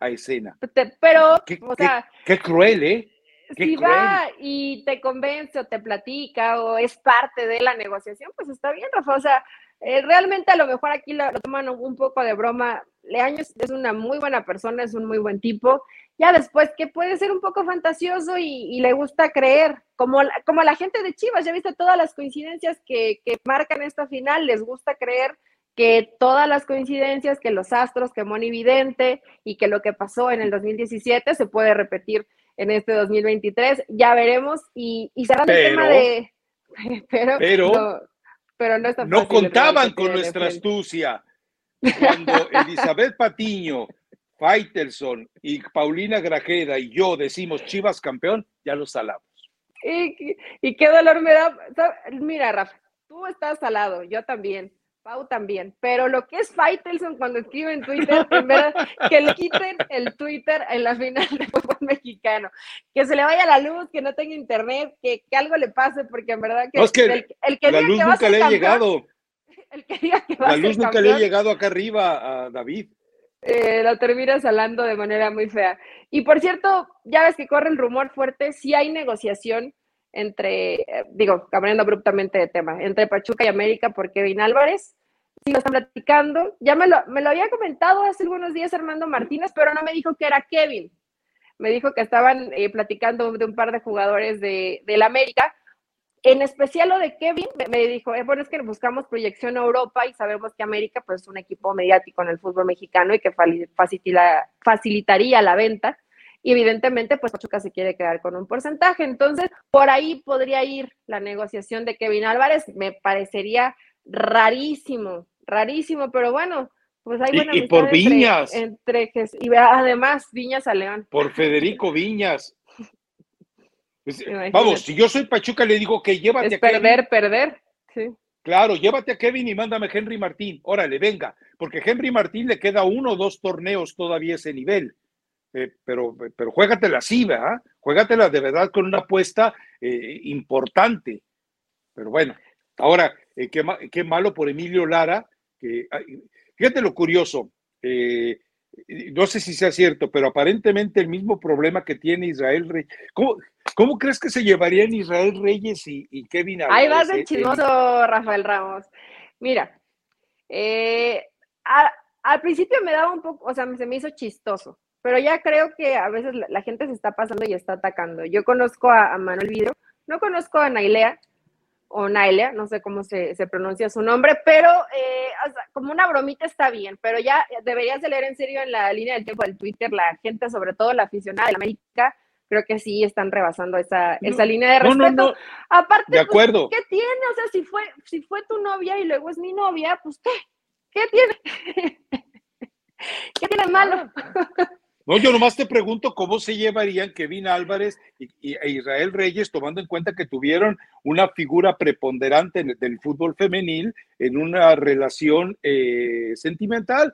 a escena. Pero, o sea, qué cruel, ¿eh? Si va y te convence o te platica o es parte de la negociación, pues está bien, Rafa. O sea, eh, realmente a lo mejor aquí lo, toman un poco de broma. Leaño es una muy buena persona, es un muy buen tipo. Ya después que puede ser un poco fantasioso y, le gusta creer, como, como la gente de Chivas, ya viste todas las coincidencias que, que marcan esta final, les gusta creer que todas las coincidencias, que los astros, que Moni Vidente y que lo que pasó en el 2017 se puede repetir en este 2023. Ya veremos. Y, y cerrando el tema de. [LAUGHS] Pero, pero, no, pero no, no contaban con nuestra astucia. Cuando Elizabeth Patiño, Faitelson y Paulina Grajeda y yo decimos Chivas campeón, ya lo salamos. Y, y qué dolor me da. Mira, Rafa, tú estás salado, yo también. Pau también, pero lo que es Faitelson cuando escribe en Twitter, en verdad, que le quiten el Twitter en la final de fútbol mexicano, que se le vaya la luz, que no tenga internet, que, algo le pase, porque en verdad que, el, que la luz nunca le ha llegado. [LAUGHS] El que diga que va la luz nunca le ha llegado acá arriba a David. Eh, lo termina salando de manera muy fea. Y por cierto, ya ves que corre el rumor fuerte, si hay negociación entre, eh, digo, cambiando abruptamente de tema, entre Pachuca y América por Kevin Álvarez. Sí, lo están platicando. Ya me lo, me lo había comentado hace algunos días Armando Martínez, pero no me dijo que era Kevin. Me dijo que estaban eh, platicando de un par de jugadores de, del América. En especial lo de Kevin, me, dijo, eh, bueno, es que buscamos proyección a Europa y sabemos que América pues, es un equipo mediático en el fútbol mexicano y que facilitaría la venta y evidentemente pues Pachuca se quiere quedar con un porcentaje. Entonces, por ahí podría ir la negociación de Kevin Álvarez, me parecería rarísimo, rarísimo, pero bueno, pues hay buena y, y por Viñas. Entre, y además Viñas a León. Por Federico Viñas. Pues, vamos, si yo soy Pachuca le digo que llévate a perder, perder. Sí. Claro, llévate a Kevin y mándame a Henry Martín. Órale, venga, porque Henry Martín le queda uno o dos torneos todavía ese nivel. Eh, pero, pero juégatela así, ¿verdad? Juégatela de verdad con una apuesta eh, importante. Pero bueno, ahora, eh, qué, malo por Emilio Lara. Que, fíjate lo curioso, no sé si sea cierto, pero aparentemente el mismo problema que tiene Israel Reyes. ¿Cómo, crees que se llevarían Israel Reyes y, Kevin Álvarez? Ahí vas de chismoso, Rafael Ramos. Mira, al principio me daba un poco, o sea, se me hizo chistoso pero ya creo que a veces la, gente se está pasando y está atacando. Yo conozco a, Manuel Vidro, no conozco a Nailea, o Nailea, no sé cómo se, pronuncia su nombre, pero eh, como una bromita está bien, pero ya deberías de leer en serio en la línea del tiempo del Twitter, la gente, sobre todo la aficionada de la América, creo que sí están rebasando esa, esa línea de respeto. No, Aparte, de pues, acuerdo. ¿qué tiene? O sea, si fue, si fue tu novia y luego es mi novia, pues ¿qué? ¿Qué tiene? [LAUGHS] ¿Qué tiene malo? [LAUGHS] No, yo nomás te pregunto cómo se llevarían Kevin Álvarez y, e Israel Reyes, tomando en cuenta que tuvieron una figura preponderante en del fútbol femenil en una relación eh, sentimental.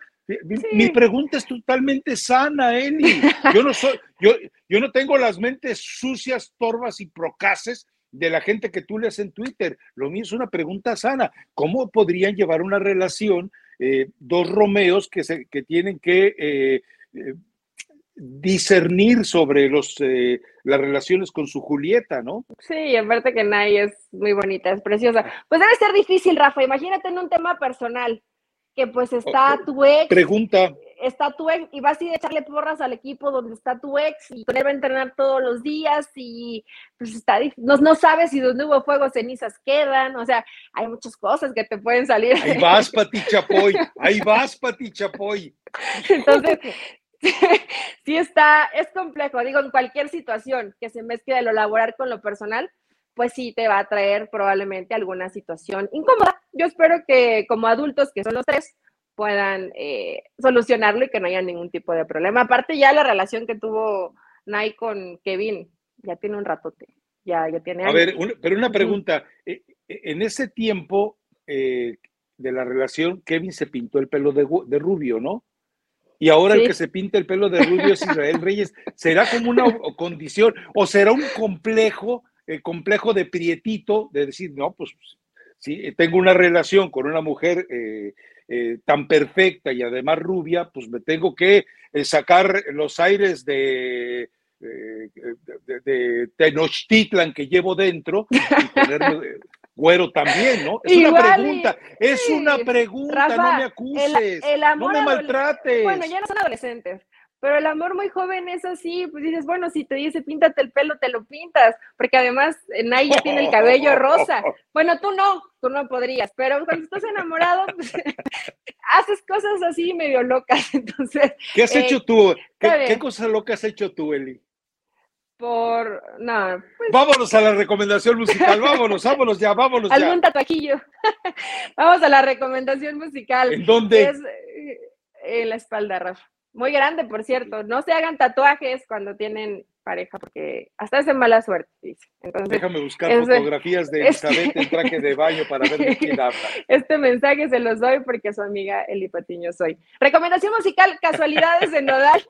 Mi, pregunta es totalmente sana, Eli. Yo no soy, yo, yo no tengo las mentes sucias, torvas y procaces de la gente que tú lees en Twitter. Lo mío es una pregunta sana. ¿Cómo podrían llevar una relación eh, dos Romeos que, se, que tienen que eh, discernir sobre los, las relaciones con su Julieta, ¿no? Sí, aparte que Nay es muy bonita, es preciosa. Pues debe ser difícil, Rafa. Imagínate en un tema personal que pues está tu ex. Pregunta. Está tu ex y vas a ir a echarle porras al equipo donde está tu ex y con él va a entrenar todos los días y pues está no, no sabes si donde hubo fuego cenizas quedan, o sea, hay muchas cosas que te pueden salir. Ahí vas, Pati Chapoy, [LAUGHS] ahí vas, Pati Chapoy. Entonces, [LAUGHS] sí está, es complejo, digo, en cualquier situación que se mezcle de lo laboral con lo personal, pues sí te va a traer probablemente alguna situación incómoda. Yo espero que como adultos, que son los tres, puedan eh, solucionarlo y que no haya ningún tipo de problema. Aparte ya la relación que tuvo Nay con Kevin, ya tiene un ratote, ya, ya tiene... A ver, pero una pregunta, eh, eh, en ese tiempo de la relación, Kevin se pintó el pelo de, de rubio, ¿no? Y ahora el que se pinta el pelo de rubio es Israel Reyes. ¿Será como una condición o será un complejo el complejo de prietito, de decir, no, pues si tengo una relación con una mujer eh, eh, tan perfecta y además rubia, pues me tengo que eh, sacar los aires de, de, Tenochtitlan que llevo dentro y ponerme güero también, ¿no? Es una pregunta, es una pregunta, no me acuses, no me maltrates. Bueno, ya no son adolescentes, pero el amor muy joven es así, pues dices, bueno, si te dice píntate el pelo, te lo pintas, porque además eh, Naya tiene el cabello rosa. [LAUGHS] Bueno, tú no, tú no podrías, pero cuando estás enamorado, pues, [LAUGHS] haces cosas así medio locas, [LAUGHS] entonces. ¿Qué has hecho eh, tú? ¿Qué, ¿Qué cosas locas has hecho tú, Eli? Por, no. Pues vámonos a la recomendación musical, [LAUGHS] vámonos, vámonos ya, vámonos ya. Algún tatuajillo. [LAUGHS] Vamos a la recomendación musical. ¿En dónde? Eh, en la espalda, Rafa. Muy grande, por cierto. No se hagan tatuajes cuando tienen pareja, porque hasta es de mala suerte, dice. Entonces, Déjame buscar fotografías de [LAUGHS] Elizabeth en traje de baño para ver de quién habla. Este mensaje se los doy porque su amiga Eli Patiño soy. Recomendación musical, Casualidades de Nodal.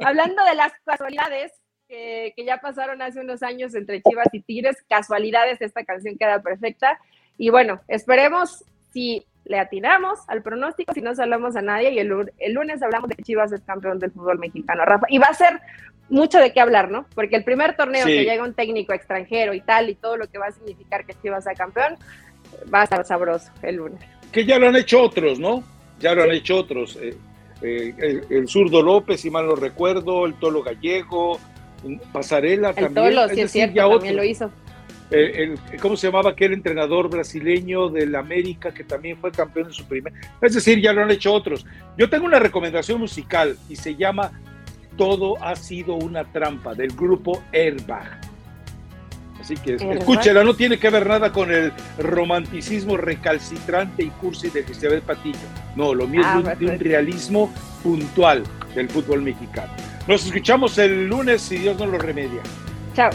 Hablando de las casualidades que, que ya pasaron hace unos años entre Chivas y Tigres, casualidades, esta canción queda perfecta. Y bueno, esperemos si le atinamos al pronóstico, si no salamos a nadie y el, lunes hablamos de que Chivas es campeón del fútbol mexicano, Rafa. Y va a ser mucho de qué hablar, ¿no? Porque el primer torneo que llega un técnico extranjero y tal, y todo lo que va a significar que Chivas sea campeón, va a estar sabroso el lunes. Que ya lo han hecho otros, ¿no? Ya lo han hecho otros. Eh, eh, el, zurdo López, si mal no recuerdo, el Tolo Gallego, Pasarela el también. Tolo, sí es cierto, también lo hizo. Eh, ¿cómo se llamaba aquel entrenador brasileño del América que también fue campeón en su primer? Es decir, ya lo han hecho otros. Yo tengo una recomendación musical y se llama Todo ha sido una trampa del grupo Airbag. Así que escúchela, no tiene que ver nada con el romanticismo recalcitrante y cursi de Isabel Patillo. No, lo mío es ah, de un realismo puntual del fútbol mexicano. Nos escuchamos el lunes si Dios no lo remedia. Chao.